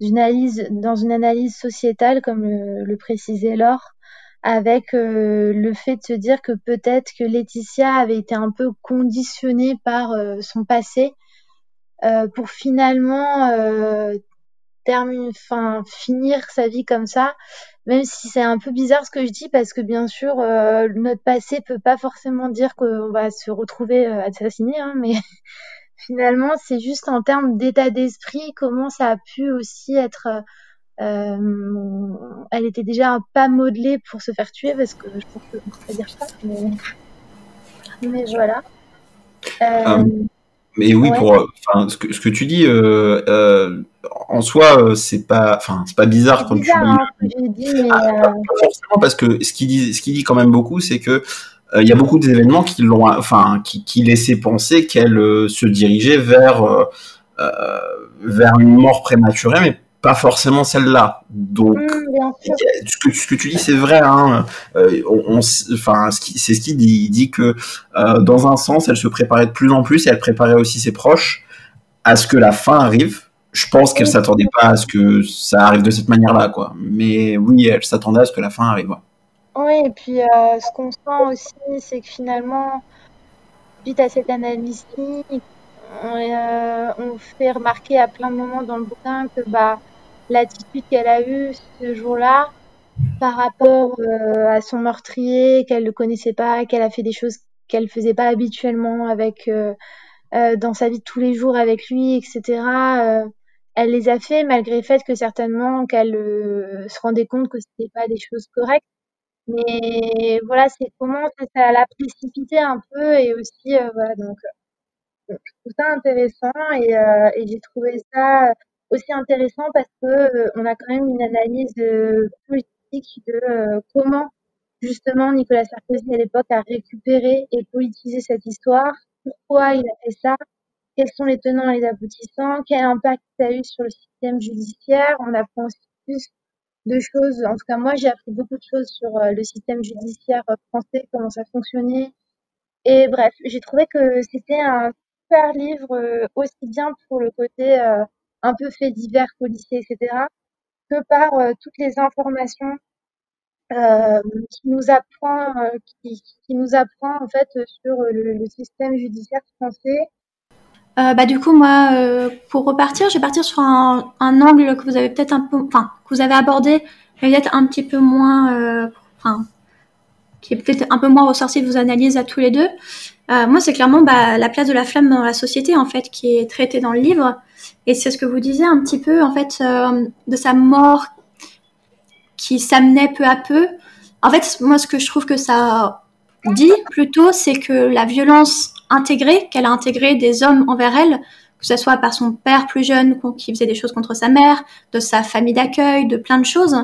une analyse dans une analyse sociétale comme le, le précisait Laure avec euh, le fait de se dire que peut-être que Laetitia avait été un peu conditionnée par euh, son passé euh, pour finalement termine, enfin, finir sa vie comme ça, même si c'est un peu bizarre ce que je dis, parce que bien sûr, euh, notre passé peut pas forcément dire qu'on va se retrouver euh, assassiné, hein, mais finalement, c'est juste en termes d'état d'esprit, comment ça a pu aussi être. Euh, elle était déjà pas modelée pour se faire tuer, parce que je pense que on peut pas dire ça, mais, mais voilà. Euh, mais oui, ouais. pour, enfin, ce que, ce que tu dis, euh, en soi, c'est pas, enfin, c'est pas bizarre quand bizarre tu hein, dit, mais Ah, pas forcément parce que ce qu'il dit, ce qu'il dit quand même beaucoup, c'est que il y a beaucoup d'événements qui l'ont, enfin, qui, qui laissaient penser qu'elle se dirigeait vers vers une mort prématurée, mais pas forcément celle-là. Donc, sûr. ce que, ce que tu dis, c'est vrai. Hein. Euh, on, enfin, c'est ce qu'il dit. Il dit que euh, dans un sens, elle se préparait de plus en plus et elle préparait aussi ses proches à ce que la fin arrive. Je pense qu'elle Oui. s'attendait pas à ce que ça arrive de cette manière-là, quoi. Mais oui, elle s'attendait à ce que la fin arrive. ouais. Oui, et puis euh, ce qu'on sent aussi, c'est que finalement, suite à cette analyse-ci, on, euh, on fait remarquer à plein de moments dans le bouquin que bah, l'attitude qu'elle a eue ce jour-là par rapport euh, à son meurtrier, qu'elle ne connaissait pas, qu'elle a fait des choses qu'elle faisait pas habituellement avec euh, euh, dans sa vie de tous les jours avec lui, etc. elle les a fait malgré le fait que certainement qu'elle se rendait compte que c'était pas des choses correctes. Mais voilà, c'est comment ça, l'a précipité un peu et aussi voilà donc euh, je trouve ça intéressant et j'ai trouvé ça aussi intéressant parce que euh, on a quand même une analyse euh, politique de euh, comment justement Nicolas Sarkozy à l'époque a récupéré et politisé cette histoire, pourquoi il a fait ça, quels sont les tenants et les aboutissants, quel impact ça a eu sur le système judiciaire? On apprend aussi plus de choses. En tout cas, moi, j'ai appris beaucoup de choses sur le système judiciaire français, comment ça fonctionnait. Et bref, j'ai trouvé que c'était un super livre, aussi bien pour le côté euh, un peu fait divers, policier, etc., que par euh, toutes les informations euh, qui nous apprend, euh, qui, qui nous apprend en fait sur le, système judiciaire français. Bah, du coup, moi, pour repartir, je vais partir sur un, un angle que vous avez peut-être un peu, enfin, que vous avez abordé, peut-être un petit peu moins, enfin, qui est peut-être un peu moins ressorti de vos analyses à tous les deux. Moi, c'est clairement bah, la place de la flamme dans la société, en fait, qui est traitée dans le livre. Et c'est ce que vous disiez un petit peu, en fait, euh, de sa mort qui s'amenait peu à peu. En fait, moi, ce que je trouve que ça dit plutôt, c'est que la violence intégrée, qu'elle a intégrée des hommes envers elle, que ce soit par son père plus jeune qui faisait des choses contre sa mère, de sa famille d'accueil, de plein de choses,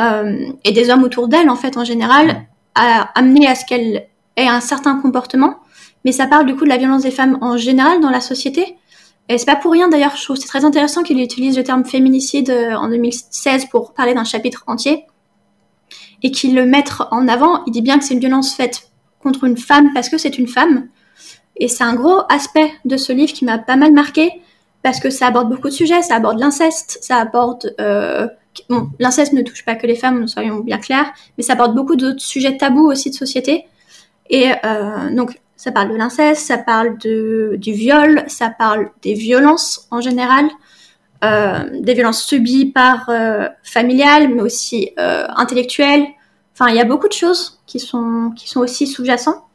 euh, et des hommes autour d'elle, en fait, en général, a amené à ce qu'elle ait un certain comportement. Mais ça parle du coup de la violence des femmes en général dans la société. Et c'est pas pour rien d'ailleurs, je trouve c'est très intéressant qu'il utilise le terme féminicide en 2016 pour parler d'un chapitre entier et qu'il le mette en avant. Il dit bien que c'est une violence faite contre une femme parce que c'est une femme. Et c'est un gros aspect de ce livre qui m'a pas mal marqué parce que ça aborde beaucoup de sujets. Ça aborde l'inceste, ça aborde. Euh, bon, l'inceste ne touche pas que les femmes, soyons bien clairs, mais ça aborde beaucoup d'autres sujets tabous aussi de société. Et euh, donc, ça parle de l'inceste, ça parle de, du viol, ça parle des violences en général, euh, des violences subies par euh, familiales, mais aussi euh, intellectuelles. Enfin, il y a beaucoup de choses qui sont, qui sont aussi sous-jacents.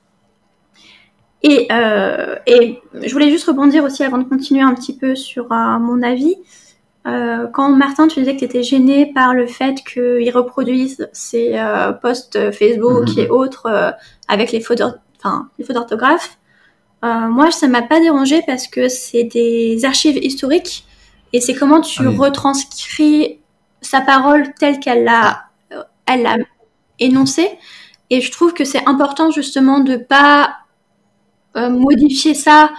Et, euh, et je voulais juste rebondir aussi avant de continuer un petit peu sur euh, mon avis. Quand Martin, tu disais que tu étais gêné par le fait qu'ils reproduisent ces posts Facebook mmh. et autres avec les fautes enfin, d'orthographe, euh, moi, ça m'a pas dérangé parce que c'est des archives historiques et c'est comment tu ah oui. retranscris sa parole telle qu'elle l'a, elle l'a énoncée. Et je trouve que c'est important justement de pas euh, modifier ça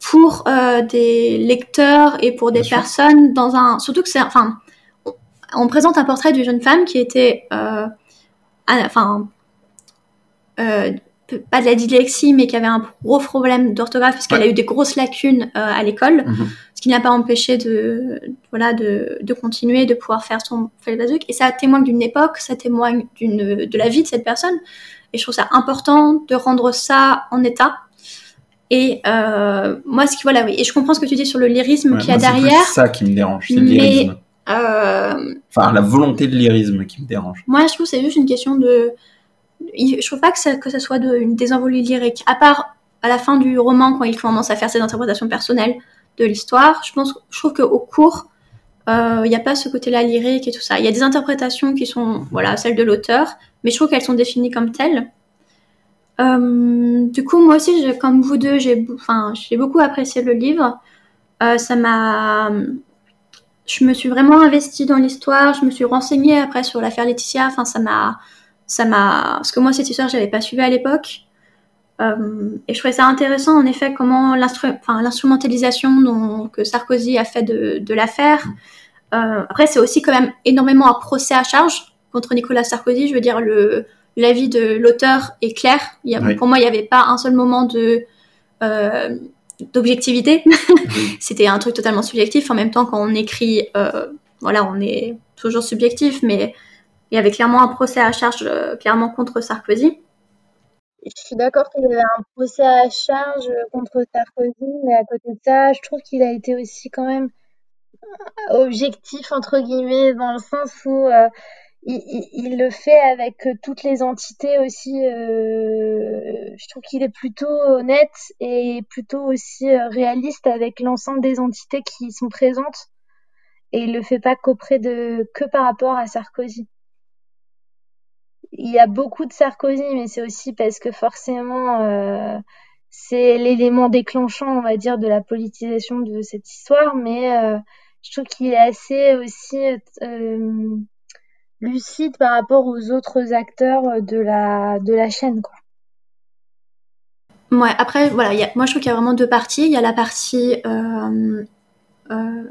pour euh, des lecteurs et pour des Bien personnes sûr. dans un surtout que c'est enfin on, présente un portrait d'une jeune femme qui était euh, enfin euh, pas de la dyslexie mais qui avait un gros problème d'orthographe parce qu'elle ouais. a eu des grosses lacunes euh, à l'école mm -hmm. ce qui n'a pas empêché de voilà de, de continuer de pouvoir faire son basique et ça témoigne d'une époque ça témoigne d'une de la vie de cette personne et je trouve ça important de rendre ça en état et euh, moi, ce qui voilà, oui, et je comprends ce que tu dis sur le lyrisme ouais, qu'il y a derrière. C'est ça qui me dérange, c'est le lyrisme. Euh, Enfin, la volonté de lyrisme qui me dérange. moi, je trouve que c'est juste une question de. Je trouve pas que ça, soit une désenvolée lyrique. À part à la fin du roman, quand il commence à faire ses interprétations personnelles de l'histoire, je pense, je trouve qu'au cours, euh, il n'y a pas ce côté-là lyrique et tout ça. Il y a des interprétations qui sont, voilà, celles de l'auteur, mais je trouve qu'elles sont définies comme telles. Euh, du coup, moi aussi, comme vous deux, j'ai, enfin, j'ai beaucoup apprécié le livre. Euh, ça m'a, je me suis vraiment investie dans l'histoire. Je me suis renseignée après sur l'affaire Laetitia. Enfin, ça m'a, ça m'a, parce que moi cette histoire, j'avais pas suivi à l'époque. Euh, et je trouvais ça intéressant, en effet, comment enfin, l'instrumentalisation que Sarkozy a fait de, de l'affaire. Euh, après, c'est aussi quand même énormément un procès à charge contre Nicolas Sarkozy. Je veux dire, le, l'avis de l'auteur est clair. Il y a, Oui. Pour moi, il n'y avait pas un seul moment de euh, d'objectivité. C'était un truc totalement subjectif. En même temps, quand on écrit, euh, voilà, on est toujours subjectif, mais il y avait clairement un procès à charge euh, clairement contre Sarkozy. Je suis d'accord qu'il y avait un procès à charge contre Sarkozy, mais à côté de ça, je trouve qu'il a été aussi quand même objectif, entre guillemets, dans le sens où euh, il, le fait avec toutes les entités aussi. euh, je trouve qu'il est plutôt honnête et plutôt aussi euh, réaliste avec l'ensemble des entités qui sont présentes. Et il le fait pas qu'auprès de que par rapport à Sarkozy. Il y a beaucoup de Sarkozy, mais c'est aussi parce que forcément, euh, c'est l'élément déclenchant, on va dire, de la politisation de cette histoire. Mais euh, je trouve qu'il est assez aussi euh, lucide par rapport aux autres acteurs de la de la chaîne, quoi. Ouais, après, voilà, il y a- moi je trouve qu'il y a vraiment deux parties. Il y a la partie euh, euh,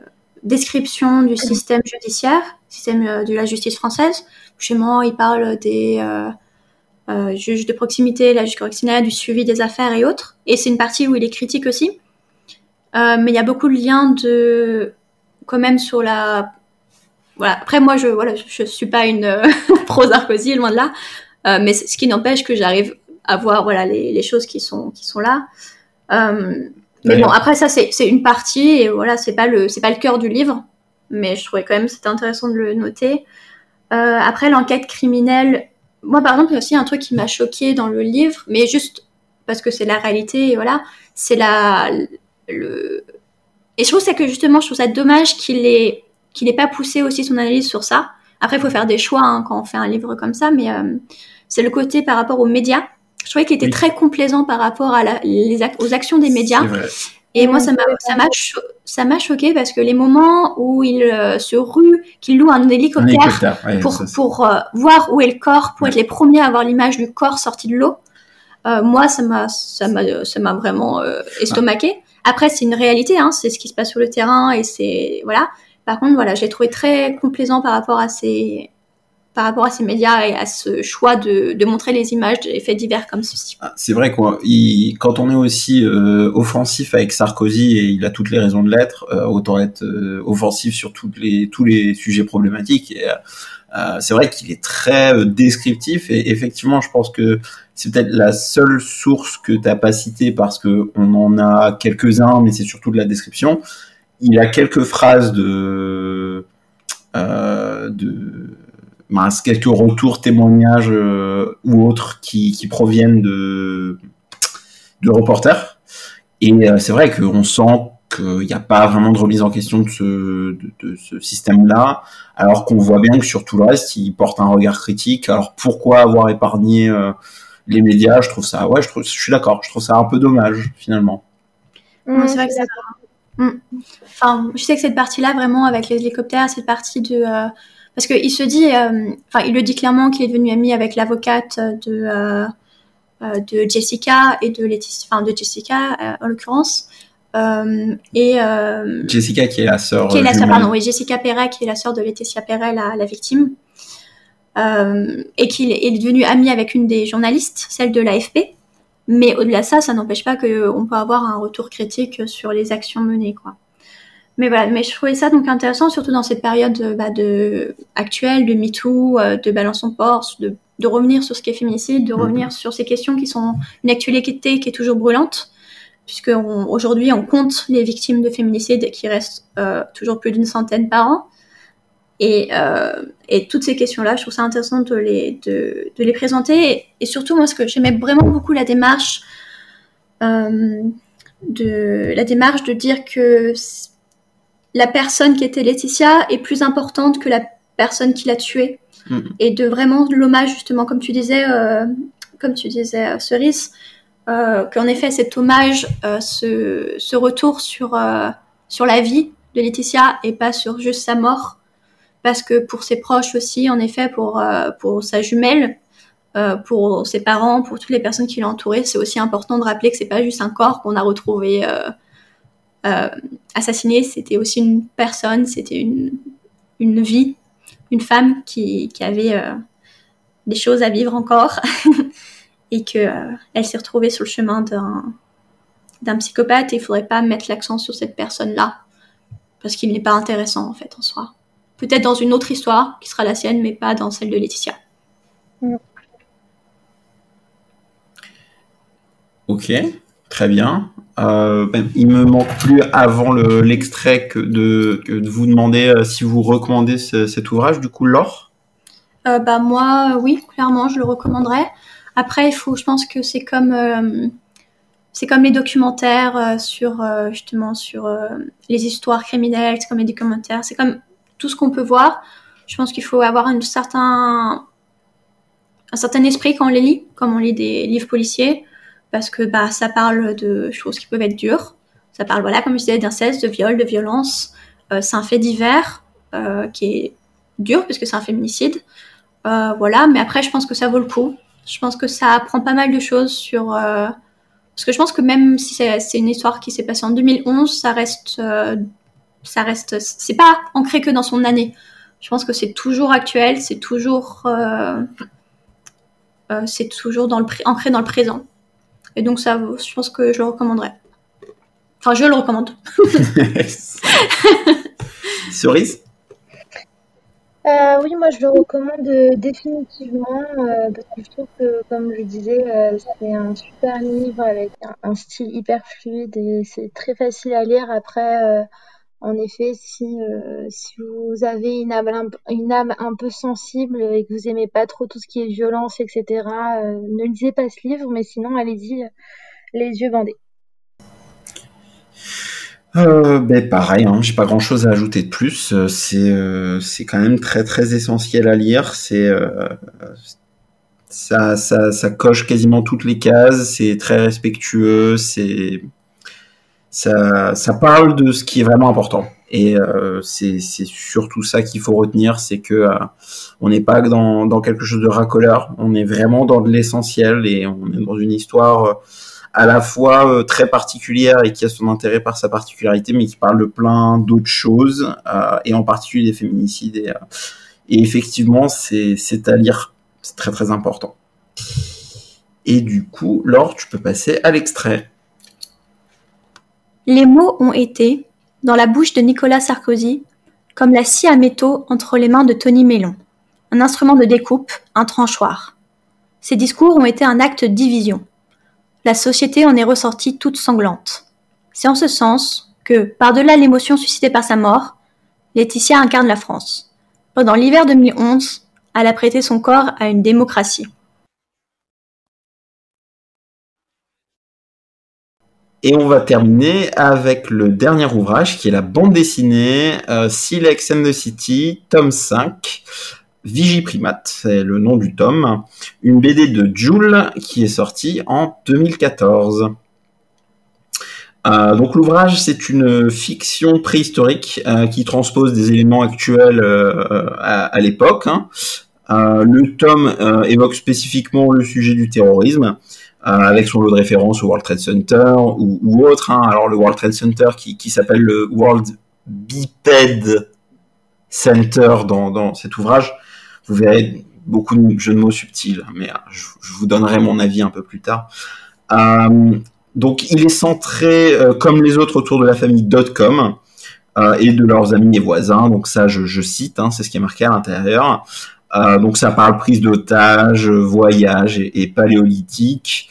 description du système judiciaire, système euh, de la justice française. Chez moi, il parle des euh, euh, juges de proximité, la juge correctionnelle, du suivi des affaires et autres. Et c'est une partie où il est critique aussi. Mais il y a beaucoup de liens de, quand même sur la. Voilà. Après, moi, je voilà, je, suis pas une euh, pro Sarkozy, loin de là. Euh, mais ce qui n'empêche que j'arrive à voir voilà les, les choses qui sont qui sont là. Euh, mais bon, après ça c'est une partie et voilà c'est pas le c'est pas le cœur du livre, mais je trouvais quand même c'était intéressant de le noter. Euh, après l'enquête criminelle, moi par exemple il y a aussi un truc qui m'a choqué dans le livre, mais juste parce que c'est la réalité et voilà, c'est la le et je trouve c'est que justement je trouve ça dommage qu'il ait qu'il ait pas poussé aussi son analyse sur ça. Après il faut faire des choix hein, quand on fait un livre comme ça, mais euh, c'est le côté par rapport aux médias. Je trouvais qu'il était Oui. très complaisant par rapport à la, les ac- aux actions des médias. Et moi, ça m'a, ça m'a, cho- ça m'a choqué parce que les moments où il euh, se rue, qu'il loue un Un hélicoptère hélicoptère, ouais, pour, ça, c'est- pour euh, voir où est le corps, pour Ouais. être les premiers à avoir l'image du corps sorti de l'eau, euh, moi, ça m'a, ça m'a, ça m'a vraiment euh, estomaqué. Après, c'est une réalité, hein, c'est ce qui se passe sur le terrain et c'est voilà. Par contre, voilà, je l'ai trouvé très complaisant par rapport à ces, par rapport à ces médias et à ce choix de, de montrer les images des faits divers comme ceci. Ah, C'est vrai quoi. Quand on est aussi euh, offensif avec Sarkozy et il a toutes les raisons de l'être, euh, autant être euh, offensif sur toutes les, tous les sujets problématiques. C'est vrai qu'il est très descriptif et effectivement, je pense que c'est peut-être la seule source que t'as pas citée parce que on en a quelques-uns, mais c'est surtout de la description. Il a quelques phrases de de mince, quelques retours, témoignages euh, ou autres qui, qui proviennent de, de reporters. Et euh, c'est vrai qu'on sent qu'il n'y a pas vraiment de remise en question de ce, de, de ce système-là, alors qu'on voit bien que sur tout le reste, il porte un regard critique. Alors pourquoi avoir épargné euh, les médias? Je trouve ça, ouais, je, trouve, je suis d'accord, je trouve ça un peu dommage finalement. Ouais, c'est vrai que ça- Mm. Enfin, je sais que cette partie-là, vraiment, avec les hélicoptères, cette partie de. Parce qu'il se dit. euh, Enfin, il le dit clairement qu'il est devenu ami avec l'avocate de, euh, euh, de Jessica et de Laetitia. Enfin, de Jessica, en l'occurrence. Euh, et. euh, Jessica qui est la sœur. qui est la sœur, pardon, oui, Jessica Perret, qui est la sœur de Laetitia Perret, la, la victime. Euh, et qu'il est devenu ami avec une des journalistes, celle de l'AFP. Mais au-delà de ça, ça n'empêche pas qu'on peut avoir un retour critique sur les actions menées, quoi. Mais voilà, mais je trouvais ça donc intéressant, surtout dans cette période euh, bah, de, actuelle, de MeToo, euh, de Balance ton port, de, de revenir sur ce qu'est féminicide, de Mhm. revenir sur ces questions qui sont une actualité qui est toujours brûlante, puisque aujourd'hui on compte les victimes de féminicide qui restent euh, toujours plus d'une centaine par an. Et, et toutes ces questions-là, je trouve ça intéressant de les, de, de les présenter. Et, surtout, moi, ce que j'aimais vraiment beaucoup la démarche, de la démarche de dire que la personne qui était Laetitia est plus importante que la personne qui l'a tuée. Mm. Et de vraiment l'hommage, justement, comme tu disais, euh, comme tu disais, euh, Cerise, euh, qu'en effet, cet hommage, ce, ce, retour sur, sur la vie de Laetitia et pas sur juste sa mort. Parce que pour ses proches aussi, en effet, pour, pour sa jumelle, pour ses parents, pour toutes les personnes qui l'ont entouré, c'est aussi important de rappeler que c'est pas juste un corps qu'on a retrouvé euh, assassinée, c'était aussi une personne, c'était une, une vie, une femme qui, qui avait euh, des choses à vivre encore et que euh, elle s'est retrouvée sur le chemin d'un d'un psychopathe et il faudrait pas mettre l'accent sur cette personne-là parce qu'il n'est pas intéressant en fait en soi. Peut-être dans une autre histoire qui sera la sienne, mais pas dans celle de Laetitia. Ok, très bien. Euh, ben, il me manque plus avant l'extrait que, de, vous demander euh, si vous recommandez cet ouvrage, du coup, Laure? Euh, bah, Moi, oui, clairement, je le recommanderais. Après, il faut, je pense que c'est comme, euh, comme les documentaires sur, justement, sur les histoires criminelles, c'est comme les documentaires, c'est comme tout ce qu'on peut voir. Je pense qu'il faut avoir un certain, un certain esprit quand on les lit, comme on lit des livres policiers parce que bah, ça parle de choses qui peuvent être dures. Ça parle, voilà, comme je disais, d'inceste, de viol, de violence. Euh, c'est un fait divers euh, qui est dur puisque c'est un féminicide. Euh, voilà, mais après, je pense que ça vaut le coup. Je pense que ça apprend pas mal de choses sur. Parce que je pense que même si c'est une histoire qui s'est passée en 2011, ça reste. Ça reste. C'est pas ancré que dans son année. Je pense que c'est toujours actuel, c'est toujours. c'est toujours dans le, ancré dans le présent. Et donc ça, je pense que je le recommanderais. Enfin, je le recommande. Cerise? Euh, oui, moi je le recommande euh, définitivement euh, parce que je trouve que, comme je disais, c'est un super livre avec un, style hyper fluide et c'est très facile à lire. Après, en effet, si, si vous avez une âme, un peu sensible et que vous aimez pas trop tout ce qui est violence, etc., ne lisez pas ce livre, mais sinon, allez-y les yeux bandés. Euh, ben pareil, hein, j'ai pas grand chose à ajouter de plus. Euh, c'est euh, quand même très très essentiel à lire. C'est euh, ça, ça, ça coche quasiment toutes les cases. C'est très respectueux. C'est ça, ça parle de ce qui est vraiment important. Et euh, c'est surtout ça qu'il faut retenir, c'est que on n'est pas dans, dans quelque chose de racoleur. On est vraiment dans de l'essentiel et on est dans une histoire à la fois euh, très particulière et qui a son intérêt par sa particularité, mais qui parle de plein d'autres choses, euh, et en particulier des féminicides. Et, euh, et effectivement, c'est à lire, c'est très très important. Et du coup, Laure, tu peux passer à l'extrait. Les mots ont été, dans la bouche de Nicolas Sarkozy, comme la scie à métaux entre les mains de Tony Mellon, un instrument de découpe, un tranchoir. Ces discours ont été un acte de division, la société en est ressortie toute sanglante. C'est en ce sens que, par-delà l'émotion suscitée par sa mort, Laetitia incarne la France. Pendant l'hiver 2011, elle a prêté son corps à une démocratie. Et on va terminer avec le dernier ouvrage qui est la bande dessinée euh, Silex and the City, tome 5, Vigiprimate, c'est le nom du tome, une BD de Jules qui est sortie en 2014. Euh, donc l'ouvrage c'est une fiction préhistorique euh, qui transpose des éléments actuels à, l'époque. Hein. le tome évoque spécifiquement le sujet du terrorisme, avec son lot de références au World Trade Center ou, autre. Hein. Alors le World Trade Center qui, s'appelle le World Biped Center dans, dans cet ouvrage, vous verrez beaucoup de jeux de mots subtils, mais euh, je, vous donnerai mon avis un peu plus tard. Euh, donc, il est centré, euh, comme les autres, autour de la famille Dotcom et de leurs amis et voisins. Donc ça, je, cite, hein, c'est ce qui est marqué à l'intérieur. Donc ça parle prise d'otages, voyage et, paléolithique,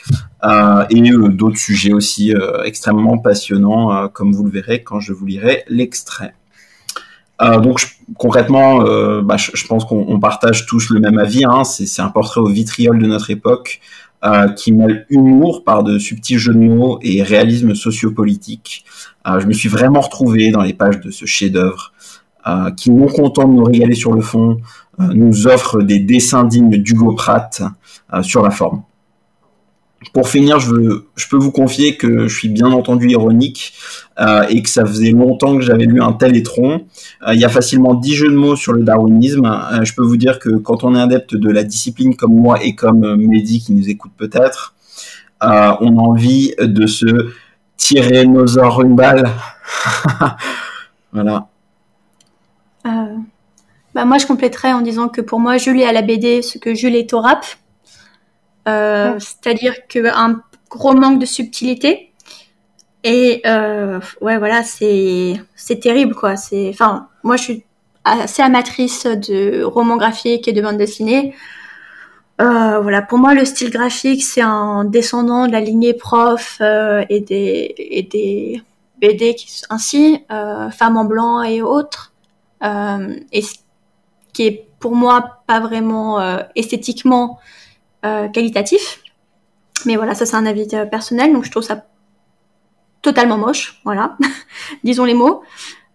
et d'autres sujets aussi extrêmement passionnants, comme vous le verrez quand je vous lirai l'extrait. Euh, donc concrètement, euh, bah, je, pense qu'on partage tous le même avis. Hein. C'est un portrait au vitriol de notre époque euh, qui mêle humour par de subtils jeux de mots et réalisme sociopolitique. je me suis vraiment retrouvé dans les pages de ce chef-d'œuvre qui, non content de nous régaler sur le fond, nous offre des dessins dignes d'Hugo Pratt sur la forme. Pour finir, je, veux, je peux vous confier que je suis bien entendu ironique euh, et que ça faisait longtemps que j'avais lu un tel étron. Euh, il y a facilement dix jeux de mots sur le darwinisme. Euh, je peux vous dire que quand on est adepte de la discipline comme moi et comme Mehdi qui nous écoute peut-être, on a envie de se tirer nos une balle. voilà. Bah moi, je compléterais en disant que pour moi, Julie à la BD ce que Jules est au rap. Euh, c'est-à-dire qu'un gros manque de subtilité. Et euh, ouais, voilà, c'est terrible quoi. C'est, enfin, moi je suis assez amatrice de romans graphiques et de bandes dessinées. Euh, voilà, pour moi, le style graphique, c'est un descendant de la lignée prof et des et des BD qui, ainsi, femmes en blanc et autres, et qui est pour moi pas vraiment esthétiquement euh, qualitatif. Mais voilà, ça c'est un avis euh, personnel, donc je trouve ça totalement moche, voilà, disons les mots.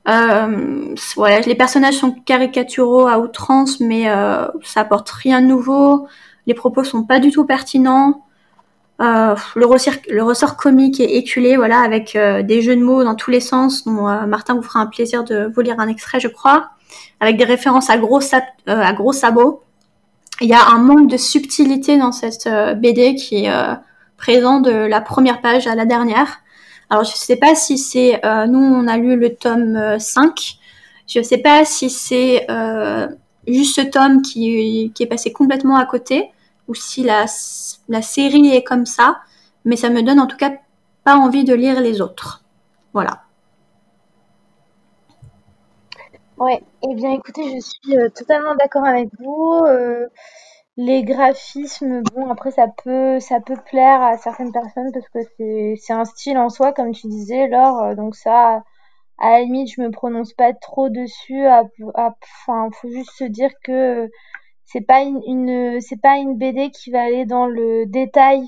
Euh, voilà, les personnages sont caricaturaux à outrance, mais euh, ça apporte rien de nouveau. Les propos sont pas du tout pertinents. Euh, le, ressort, le, ressort, comique est éculé, voilà, avec des jeux de mots dans tous les sens. Dont Martin vous fera un plaisir de vous lire un extrait, je crois, avec des références à gros, à gros sabots il y a un manque de subtilité dans cette euh, BD qui est euh, présent de la première page à la dernière. Alors je ne sais pas si c'est euh, nous on a lu le tome 5. Je ne sais pas si c'est juste ce tome qui, qui, est passé complètement à côté ou si la, la série est comme ça, mais ça me donne en tout cas pas envie de lire les autres. Voilà. Ouais, eh bien écoutez, je suis euh, totalement d'accord avec vous. Euh, les graphismes, bon après ça peut ça peut plaire à certaines personnes parce que c'est un style en soi comme tu disais Laure, euh, donc ça à la limite je me prononce pas trop dessus. Enfin, faut juste se dire que c'est pas une, pas une BD qui va aller dans le détail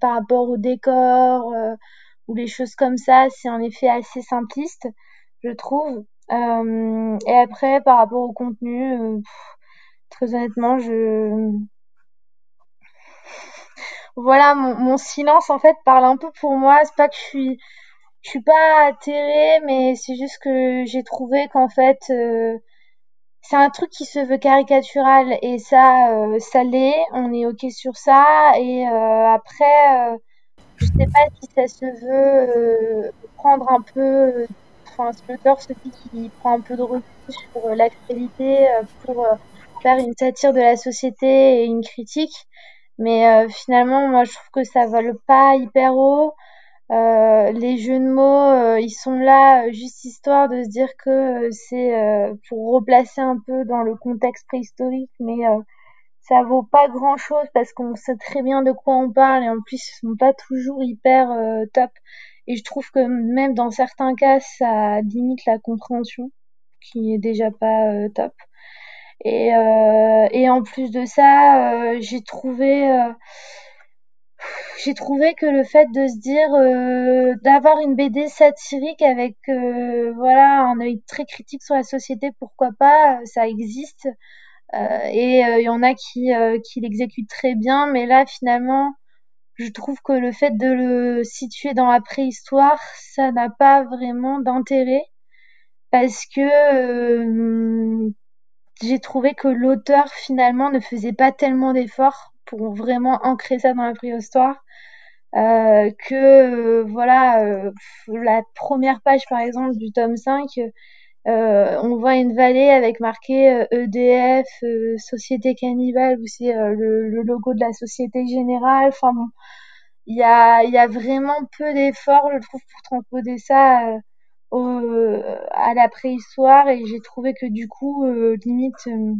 par rapport au décor ou les choses comme ça. C'est en effet assez simpliste, je trouve. Euh, et après, par rapport au contenu, euh, très honnêtement, je voilà, mon, silence en fait parle un peu pour moi. C'est pas que je suis, je suis pas atterrée, mais c'est juste que j'ai trouvé qu'en fait, euh, c'est un truc qui se veut caricatural et ça, ça l'est. On est ok sur ça. Et après, je sais pas si ça se veut prendre un peu enfin, un auteur, celui qui prend un peu de recul sur euh, l'actualité euh, pour euh, faire une satire de la société et une critique. Mais finalement, moi, je trouve que ça vole pas hyper haut. les jeux de mots, ils sont là juste histoire de se dire que c'est pour replacer un peu dans le contexte préhistorique, mais ça vaut pas grand chose parce qu'on sait très bien de quoi on parle et en plus ils sont pas toujours hyper top. Et je trouve que même dans certains cas, ça limite la compréhension, qui est déjà pas euh, top. Et, euh, et en plus de ça, euh, j'ai trouvé j'ai trouvé que le fait de se dire d'avoir une BD satirique avec voilà un œil très critique sur la société, pourquoi pas, ça existe. et il y en a qui, qui l'exécutent très bien, mais là finalement je trouve que le fait de le situer dans la préhistoire, ça n'a pas vraiment d'intérêt parce que euh, j'ai trouvé que l'auteur finalement ne faisait pas tellement d'efforts pour vraiment ancrer ça dans la préhistoire. Euh, que euh, voilà la première page par exemple du tome 5 on voit une vallée avec marqué EDF e Société Cannibale où c'est le, logo de la Société Générale enfin bon il y a, vraiment peu d'efforts, je trouve, pour transposer ça euh, à la préhistoire. Et j'ai trouvé que du coup, euh, limite, euh,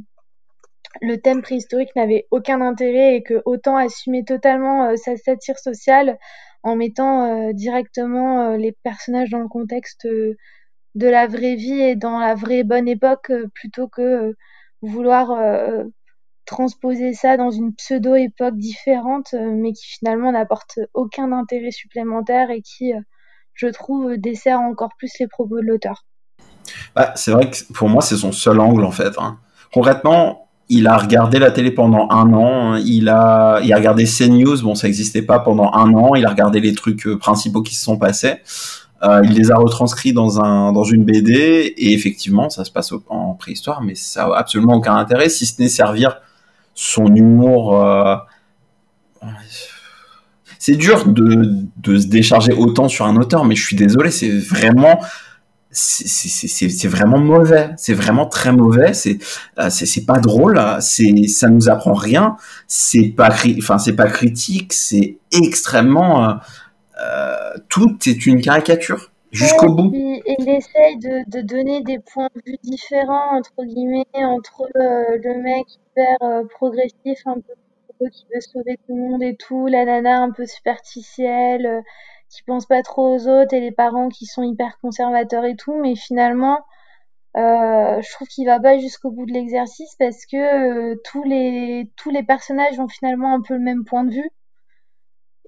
le thème préhistorique n'avait aucun intérêt et que autant assumer totalement sa satire sociale en mettant directement les personnages dans le contexte de la vraie vie et dans la vraie bonne époque plutôt que vouloir transposer ça dans une pseudo-époque différente, mais qui finalement n'apporte aucun intérêt supplémentaire et qui, je trouve, dessert encore plus les propos de l'auteur. Bah, c'est vrai que pour moi, c'est son seul angle en fait. Hein. Concrètement, il a regardé la télé pendant un an. Il a, il a regardé CNews. Bon, ça n'existait pas pendant un an. Il a regardé les trucs euh, principaux qui se sont passés. Euh, il les a retranscrits dans un dans une BD et effectivement, ça se passe en préhistoire, mais ça a absolument aucun intérêt si ce n'est servir son humour. Euh... C'est dur de, de se décharger autant sur un auteur, mais je suis désolé, c'est vraiment c'est vraiment mauvais, c'est vraiment très mauvais, c'est euh, c'est pas drôle, c'est ça nous apprend rien, c'est pas pas critique, c'est extrêmement tout est une caricature jusqu'au bout. il essaye de, de, donner des points de vue différents entre guillemets entre le mec hyper progressif un peu qui veut sauver tout le monde et tout, la nana un peu superficielle qui pensent pas trop aux autres et les parents qui sont hyper conservateurs et tout, mais finalement, euh, je trouve qu'il va pas jusqu'au bout de l'exercice parce que euh, tous les tous les personnages ont finalement un peu le même point de vue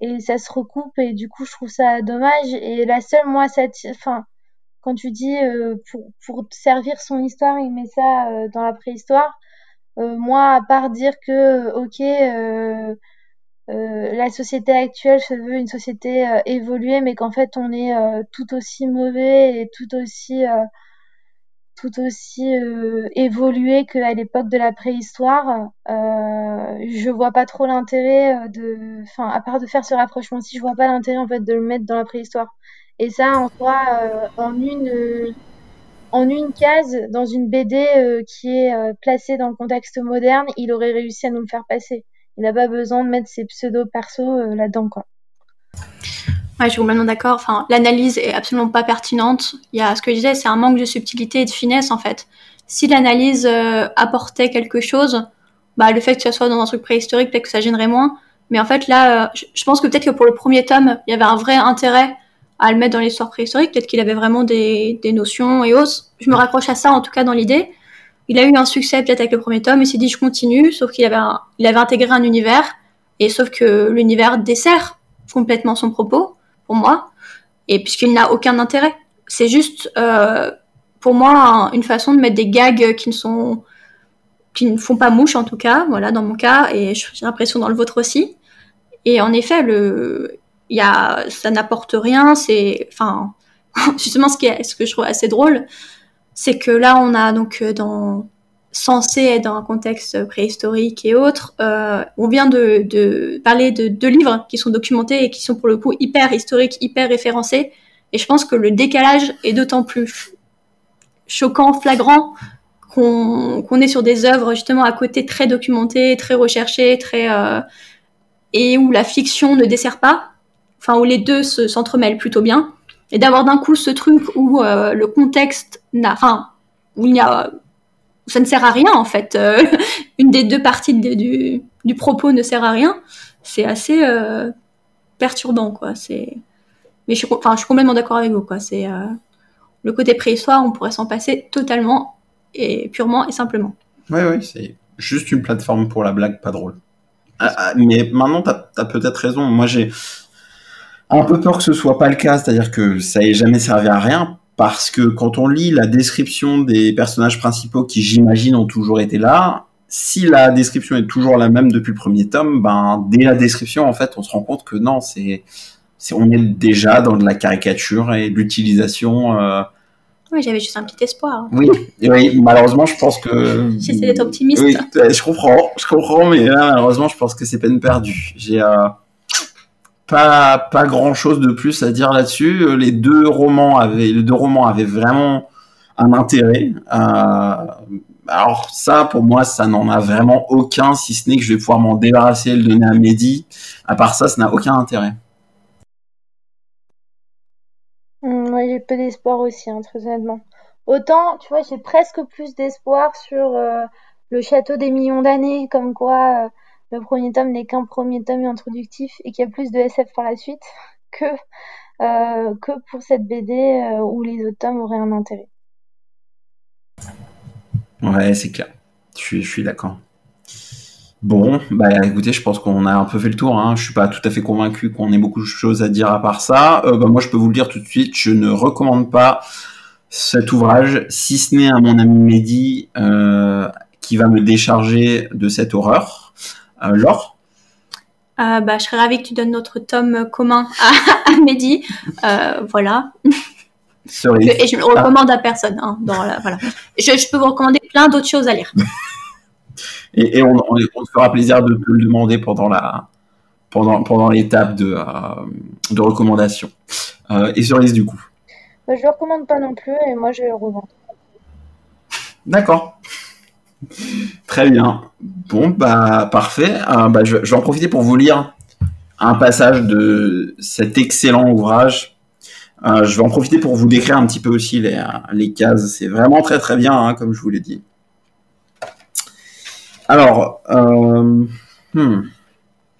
et ça se recoupe et du coup je trouve ça dommage. Et la seule moi cette enfin quand tu dis euh, pour pour servir son histoire il met ça euh, dans la préhistoire moi à part dire que ok euh, la société actuelle se veut une société euh, évoluée, mais qu'en fait on est euh, tout aussi mauvais et tout aussi tout aussi évolué qu'à l'époque de la préhistoire. je vois pas trop l'intérêt de, enfin à part de faire ce rapprochement, si je vois pas l'intérêt en fait de le mettre dans la préhistoire. Et ça en soi, en une en une case dans une BD qui est placée dans le contexte moderne, il aurait réussi à nous le faire passer il n'a pas besoin de mettre ses pseudo persos euh, là-dedans quoi. Ouais, je suis complètement d'accord. Enfin, l'analyse est absolument pas pertinente. Il y a ce que je disais, c'est un manque de subtilité et de finesse en fait. Si l'analyse euh, apportait quelque chose, bah le fait que ça soit dans un truc préhistorique, peut-être que ça gênerait moins. Mais en fait là, euh, je pense que peut-être que pour le premier tome, il y avait un vrai intérêt à le mettre dans l'histoire préhistorique. Peut-être qu'il avait vraiment des, des notions et autres. Je me raccroche à ça en tout cas dans l'idée. Il a eu un succès peut-être avec le premier tome, il s'est dit je continue, sauf qu'il avait, il avait intégré un univers, et sauf que l'univers dessert complètement son propos, pour moi, et puisqu'il n'a aucun intérêt. C'est juste, euh, pour moi, une façon de mettre des gags qui ne sont qui ne font pas mouche en tout cas, voilà dans mon cas, et j'ai l'impression dans le vôtre aussi. Et en effet, le, y a, ça n'apporte rien. C'est, enfin, justement ce qui est, ce que je trouve assez drôle, c'est que là, on a donc euh, dans censé être dans un contexte préhistorique et autres. Euh, on vient de, parler de deux livres qui sont documentés et qui sont pour le coup hyper historiques, hyper référencés. Et je pense que le décalage est d'autant plus choquant, flagrant, qu'on est sur des œuvres justement à côté très documentées, très recherchées, très euh, et où la fiction ne dessert pas, enfin où les deux s'entremêlent plutôt bien et d'avoir d'un coup ce truc où euh, le contexte n'a, enfin, où il n'y a, ça ne sert à rien en fait. Euh, une des deux parties du, propos ne sert à rien. C'est assez euh, perturbant quoi. Mais je suis, complètement d'accord avec vous quoi. C'est le côté préhistoire, on pourrait s'en passer totalement et purement et simplement. Oui, oui, c'est juste une plateforme pour la blague, pas drôle. Ah, ah, mais maintenant, tu as, peut-être raison. Moi, j'ai un peu peur que ce soit pas le cas, c'est-à-dire que ça ait jamais servi à rien, parce que quand on lit la description des personnages principaux qui, j'imagine, ont toujours été là, si la description est toujours la même depuis le premier tome, ben dès la description, en fait, on se rend compte que non, c'est, c'est on est déjà dans de la caricature et l'utilisation. Euh... Oui, j'avais juste un petit espoir. Oui, oui malheureusement, je pense que. J'essaie d'être optimiste. Oui, je comprends, je comprends, mais là, malheureusement, je pense que c'est peine perdue. J'ai. Euh pas pas grand chose de plus à dire là-dessus. Euh, les deux romans avaient les deux romans avaient vraiment un intérêt. Euh, alors ça, pour moi, ça n'en a vraiment aucun, si ce n'est que je vais pouvoir m'en débarrasser et le donner à Mehdi. À part ça, ça n'a aucun intérêt. moi, j'ai peu d'espoir aussi, hein, très honnêtement. Autant, tu vois, j'ai presque plus d'espoir sur euh, le château des millions d'années, comme quoi le premier tome n'est qu'un premier tome introductif et qu'il y a plus de SF par la suite que que pour cette BD où les autres tomes auraient un intérêt. Ouais, c'est clair. Je suis, je suis d'accord. Bon, bah écoutez, je pense qu'on a un peu fait le tour. Hein. Je suis pas tout à fait convaincu qu'on ait beaucoup de choses à dire à part ça. Euh, bah, moi, je peux vous le dire tout de suite, je ne recommande pas cet ouvrage, si ce n'est à mon ami Mehdi, euh, qui va me décharger de cette horreur. Euh, Laure euh, bah, Je serais ravie que tu donnes notre tome commun à, à Mehdi. Euh, voilà. Et je ne le recommande à personne. Hein, dans la, voilà. je, je peux vous recommander plein d'autres choses à lire. Et, on, on, se fera plaisir de te le demander pendant la pendant pendant l'étape de euh, de recommandation. Euh, et cerise du coup. Bah, je le recommande pas non plus et moi je le revends. D'accord. Très bien. Bon bah parfait. Euh, bah, je, vais en profiter pour vous lire un passage de cet excellent ouvrage. Euh, je vais en profiter pour vous décrire un petit peu aussi les, cases. C'est vraiment très très bien, hein, comme je vous l'ai dit. Alors, euh, hmm.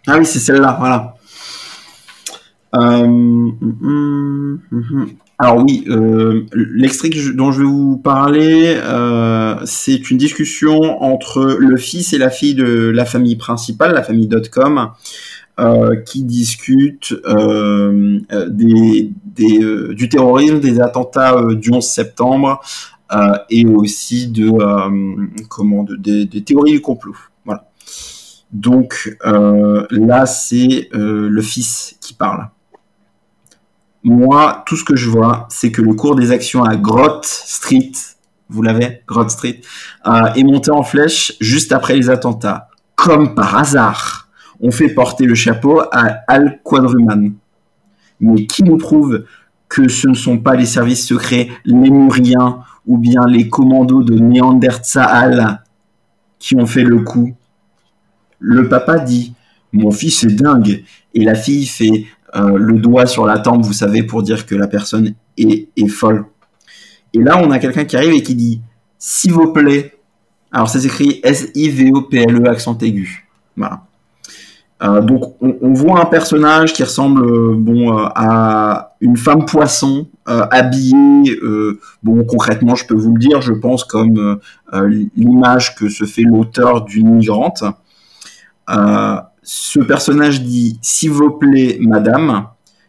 ah oui, c'est celle-là, voilà. Hmm, hmm, alors oui, euh, l'extrait dont je vais vous parler, euh, c'est une discussion entre le fils et la fille de la famille principale, la famille Dotcom, euh, qui discutent des, du terrorisme, des attentats du 11 septembre, et aussi de comment de, des, des théories du complot. Voilà. Donc là, c'est le fils qui parle. Moi, tout ce que je vois, c'est que le cours des actions à Grot Street, vous l'avez, Grot Street, euh, est monté en flèche juste après les attentats. Comme par hasard, on fait porter le chapeau à Al Quadruman. Mais qui nous prouve que ce ne sont pas les services secrets lémuriens ou bien les commandos de Néandertal qui ont fait le coup? Le papa dit Mon fils est dingue. Et la fille fait euh, le doigt sur la tempe, vous savez, pour dire que la personne est, folle. Et là, on a quelqu'un qui arrive et qui dit S'il vous plaît. Alors, c'est écrit S-I-V-O-P-L-E, accent aigu. Voilà. Euh, donc on, voit un personnage qui ressemble euh, bon euh, à une femme poisson euh, habillée bon concrètement je peux vous le dire je pense comme l'image que se fait l'auteur d'une migrante ce personnage dit s'il vous plaît madame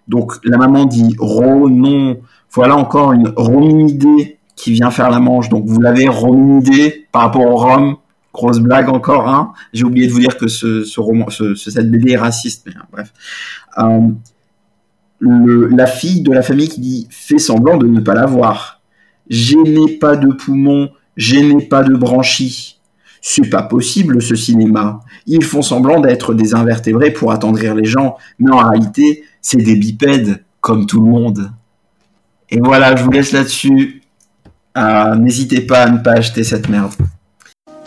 donc la maman dit ro non voilà encore une rominidée qui vient faire la manche donc vous l'avez rominidée par rapport au rhum grosse blague encore. Hein. J'ai oublié de vous dire que ce, cette BD est raciste. Mais, hein, bref, euh, la fille de la famille qui dit fait semblant de ne pas l'avoir. Je n'ai pas de poumons, je n'ai pas de branchies. C'est pas possible ce cinéma. Ils font semblant d'être des invertébrés pour attendrir les gens, mais en réalité, c'est des bipèdes comme tout le monde. Et voilà, je vous laisse là-dessus. Euh, N'hésitez pas à ne pas acheter cette merde.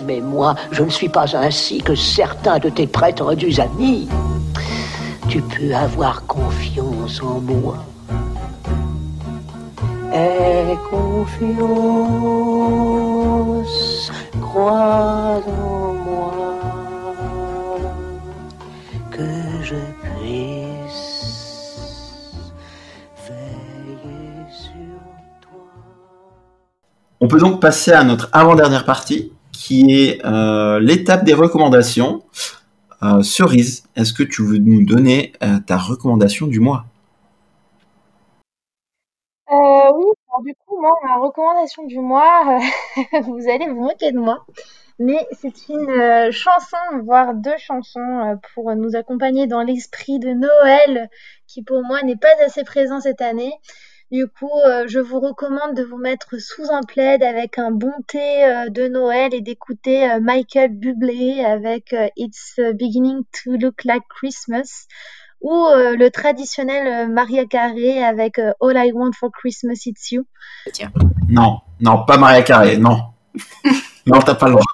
Mais moi, je ne suis pas ainsi que certains de tes prétendus amis. Tu peux avoir confiance en moi. Aie sur toi. On peut donc passer à notre avant-dernière partie, qui est euh, l'étape des recommandations. Euh, Cerise, est-ce que tu veux nous donner euh, ta recommandation du mois euh, Oui, alors du coup, moi, ma recommandation du mois, vous allez vous moquer de moi, mais c'est une euh, chanson, voire deux chansons, pour nous accompagner dans l'esprit de Noël, qui pour moi n'est pas assez présent cette année. Du coup, euh, je vous recommande de vous mettre sous un plaid avec un bon thé euh, de Noël et d'écouter euh, Michael Bublé avec It's Beginning to Look Like Christmas ou le traditionnel Maria Carey avec All I Want for Christmas It's You. Non, non, pas Maria Carey, non. non, t'as pas le droit.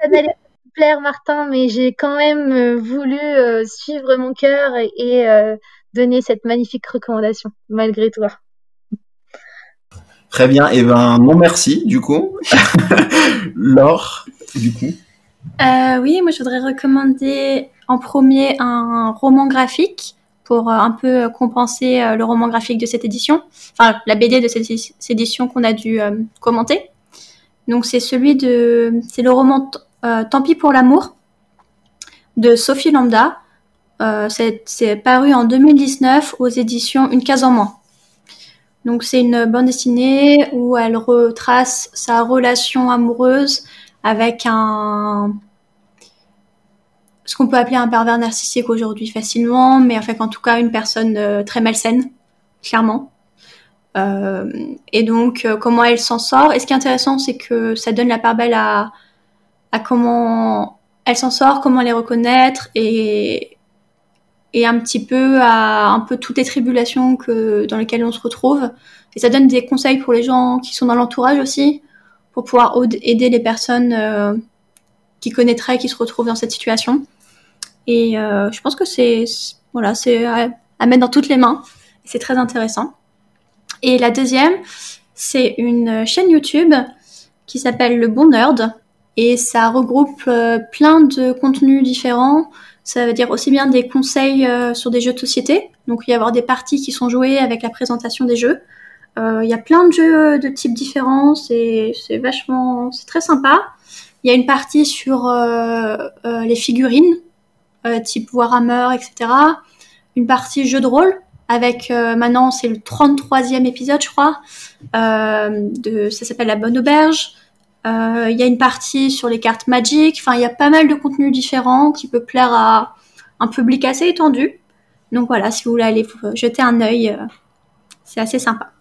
Ça n'allait pas te plaire, Martin, mais j'ai quand même voulu suivre mon cœur et, et donner cette magnifique recommandation, malgré toi. Très bien, et eh ben non merci du coup. Laure, du coup. Euh, oui, moi je voudrais recommander en premier un roman graphique pour un peu compenser le roman graphique de cette édition, enfin la BD de cette édition qu'on a dû commenter. Donc c'est celui de, c'est le roman Tant pis pour l'amour de Sophie Lambda. c'est paru en 2019 aux éditions Une case en moins. Donc c'est une bande dessinée où elle retrace sa relation amoureuse avec un ce qu'on peut appeler un pervers narcissique aujourd'hui facilement, mais fait en tout cas une personne euh, très malsaine, clairement. Euh, et donc euh, comment elle s'en sort? Et ce qui est intéressant, c'est que ça donne la part belle à, à comment elle s'en sort, comment les reconnaître et et un petit peu à un peu toutes les tribulations que dans lesquelles on se retrouve. Et ça donne des conseils pour les gens qui sont dans l'entourage aussi, pour pouvoir aider les personnes qui connaîtraient, qui se retrouvent dans cette situation. Et euh, je pense que c'est voilà, c'est à, mettre dans toutes les mains. C'est très intéressant. Et la deuxième, c'est une chaîne YouTube qui s'appelle Le Bon Nerd et ça regroupe euh, plein de contenus différents ça veut dire aussi bien des conseils euh, sur des jeux de société. Donc il y avoir des parties qui sont jouées avec la présentation des jeux. Euh, il y a plein de jeux de types différents. C'est vachement, c'est très sympa. Il y a une partie sur euh, les figurines, type Warhammer, etc. Une partie jeu de rôle avec maintenant c'est le 33e épisode je crois. de, ça s'appelle La Bonne Auberge. Euh, il y a une partie sur les cartes Magic. Enfin, il y a pas mal de contenus différents qui peut plaire à un public assez étendu. Donc voilà, si vous voulez aller jeter un œil, euh, c'est assez sympa.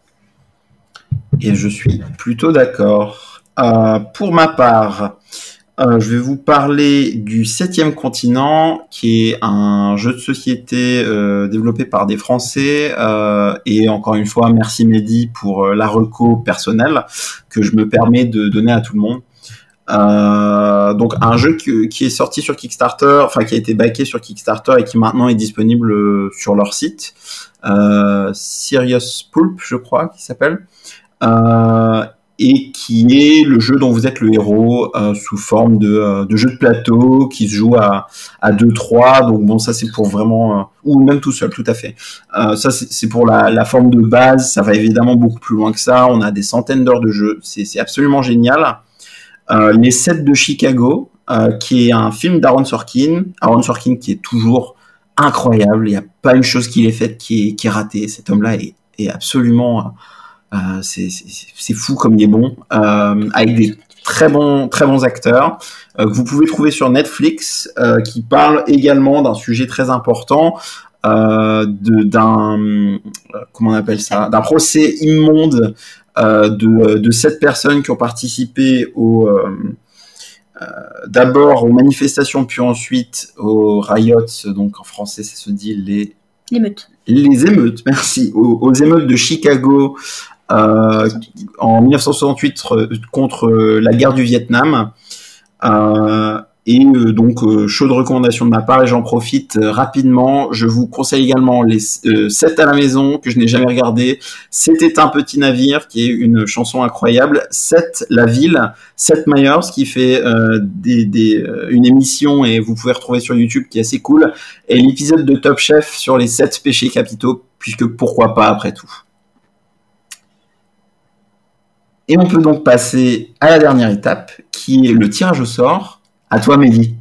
Et je suis plutôt d'accord. Euh, pour ma part, euh, je vais vous parler du Septième Continent, qui est un jeu de société euh, développé par des Français. Euh, et encore une fois, merci Mehdi pour la reco personnelle que je me permets de donner à tout le monde. donc un jeu qui, est sorti sur Kickstarter, enfin qui a été backé sur Kickstarter et qui maintenant est disponible sur leur site, Sirius Pulp, je crois, qui s'appelle et qui est le jeu dont vous êtes le héros euh, sous forme de, euh, de, jeu de plateau qui se joue à, à 2-3. Donc bon, ça c'est pour vraiment... Euh, ou même tout seul, tout à fait. ça c'est pour la, forme de base. Ça va évidemment beaucoup plus loin que ça. On a des centaines d'heures de jeu. C'est absolument génial. les 7 de Chicago, qui est un film d'Aaron Sorkin. Aaron Sorkin qui est toujours incroyable. Il n'y a pas une chose qu'il ait faite qui est, ratée. Cet homme-là est, absolument c'est fou comme il est bon, euh, avec des très bons, très bons acteurs euh, que vous pouvez trouver sur Netflix, qui parle également d'un sujet très important, d'un comment on appelle ça, d'un procès immonde de, de sept personnes qui ont participé au d'abord aux manifestations puis ensuite aux riots, donc en français ça se dit les émeutes. Les émeutes, merci. aux émeutes de Chicago euh, en 1968 euh, contre euh, la guerre du Vietnam. et donc, chaude recommandation de ma part, et j'en profite rapidement. Je vous conseille également les 7 à la maison, que je n'ai jamais regardé. C'était un petit navire, qui est une chanson incroyable. 7 la ville, 7 Myers, qui fait des, une émission, et vous pouvez retrouver sur YouTube, qui est assez cool. Et l'épisode de Top Chef sur les 7 péchés capitaux, puisque pourquoi pas après tout. Et on peut donc passer à la dernière étape, qui est le tirage au sort. À toi, Mehdi.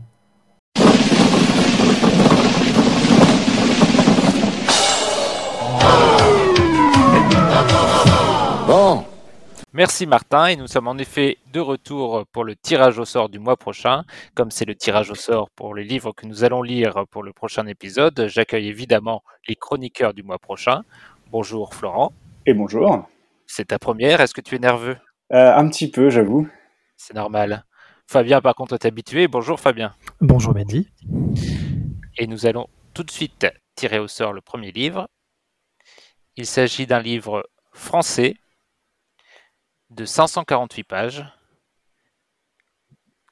Bon. Merci Martin, et nous sommes en effet de retour pour le tirage au sort du mois prochain. Comme c'est le tirage au sort pour les livres que nous allons lire pour le prochain épisode, j'accueille évidemment les chroniqueurs du mois prochain. Bonjour Florent. Et bonjour. C'est ta première, est-ce que tu es nerveux? Euh, Un petit peu, j'avoue. C'est normal. Fabien, par contre, est habitué. Bonjour Fabien. Bonjour Mehdi. Et nous allons tout de suite tirer au sort le premier livre. Il s'agit d'un livre français de 548 pages,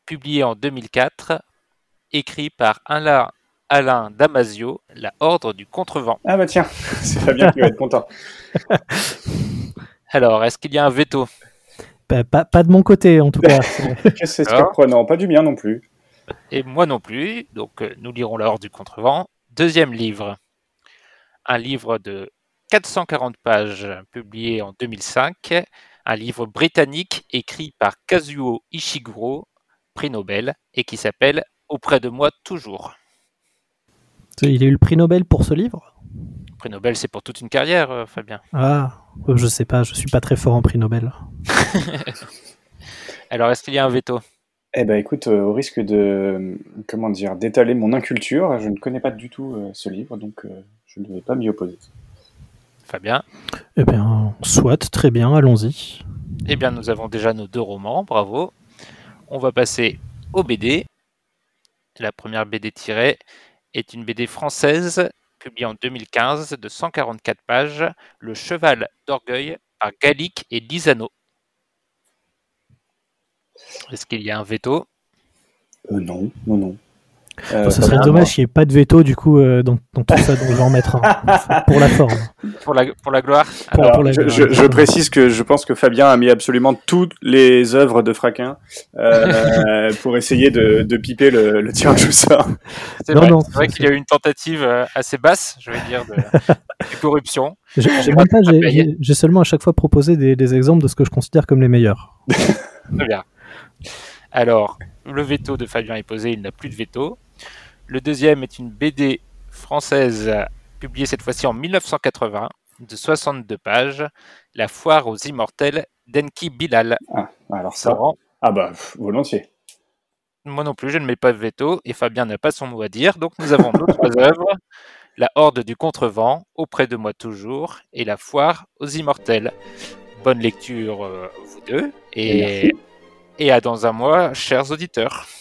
publié en 2004, écrit par Alain, Alain Damasio, La Ordre du Contrevent. Ah bah tiens, c'est Fabien qui va être content. Alors, est-ce qu'il y a un veto? Bah, pas, de mon côté, en tout cas. c'est surprenant, pas du mien non plus. Et moi non plus, donc euh, nous lirons l'ordre du contrevent. Deuxième livre. un livre de 440 pages publié en 2005, un livre britannique écrit par Kazuo Ishiguro, prix Nobel, et qui s'appelle Auprès de moi toujours. Il a eu le prix Nobel pour ce livre? Prix Nobel, c'est pour toute une carrière, euh, Fabien. Ah, euh, je sais pas, je suis pas très fort en prix Nobel. Alors, est-ce qu'il y a un veto? Eh ben, écoute, euh, au risque de, comment dire, d'étaler mon inculture, je ne connais pas du tout ce livre, donc je ne vais pas m'y opposer. Fabien? Eh bien, soit, très bien, allons-y. Eh bien, nous avons déjà nos deux romans, bravo. On va passer au BD. La première BD tirée est une BD française publiée en 2015 de 144 pages, Le Cheval d'Orgueil par Gallic et Lisano. Est-ce qu'il y a un veto? Euh, Non, non, non. Euh, ça serait dommage qu'il n'y ait pas de veto du coup euh, dans, tout ça, donc je vais en mettre un pour la forme. Pour la, pour la gloire. je, précise que je pense que Fabien a mis absolument toutes les œuvres de Fraquin euh, pour essayer de, de piper le, le, tirage au sort. C'est vrai, vrai qu'il y a eu une tentative assez basse, je vais dire, de, de corruption. J'ai seulement à chaque fois proposé des, des exemples de ce que je considère comme les meilleurs. Très bien. Alors, le veto de Fabien est posé, il n'a plus de veto. Le deuxième est une BD française publiée cette fois-ci en 1980 de 62 pages, La foire aux immortels d'Enki Bilal. Ah, alors ça. Ah bah, volontiers. Moi non plus, je ne mets pas de veto et Fabien n'a pas son mot à dire. Donc nous avons nos trois œuvres La Horde du Contrevent, Auprès de moi toujours, et La foire aux immortels. Bonne lecture, euh, vous deux. Et, et à dans un mois, chers auditeurs.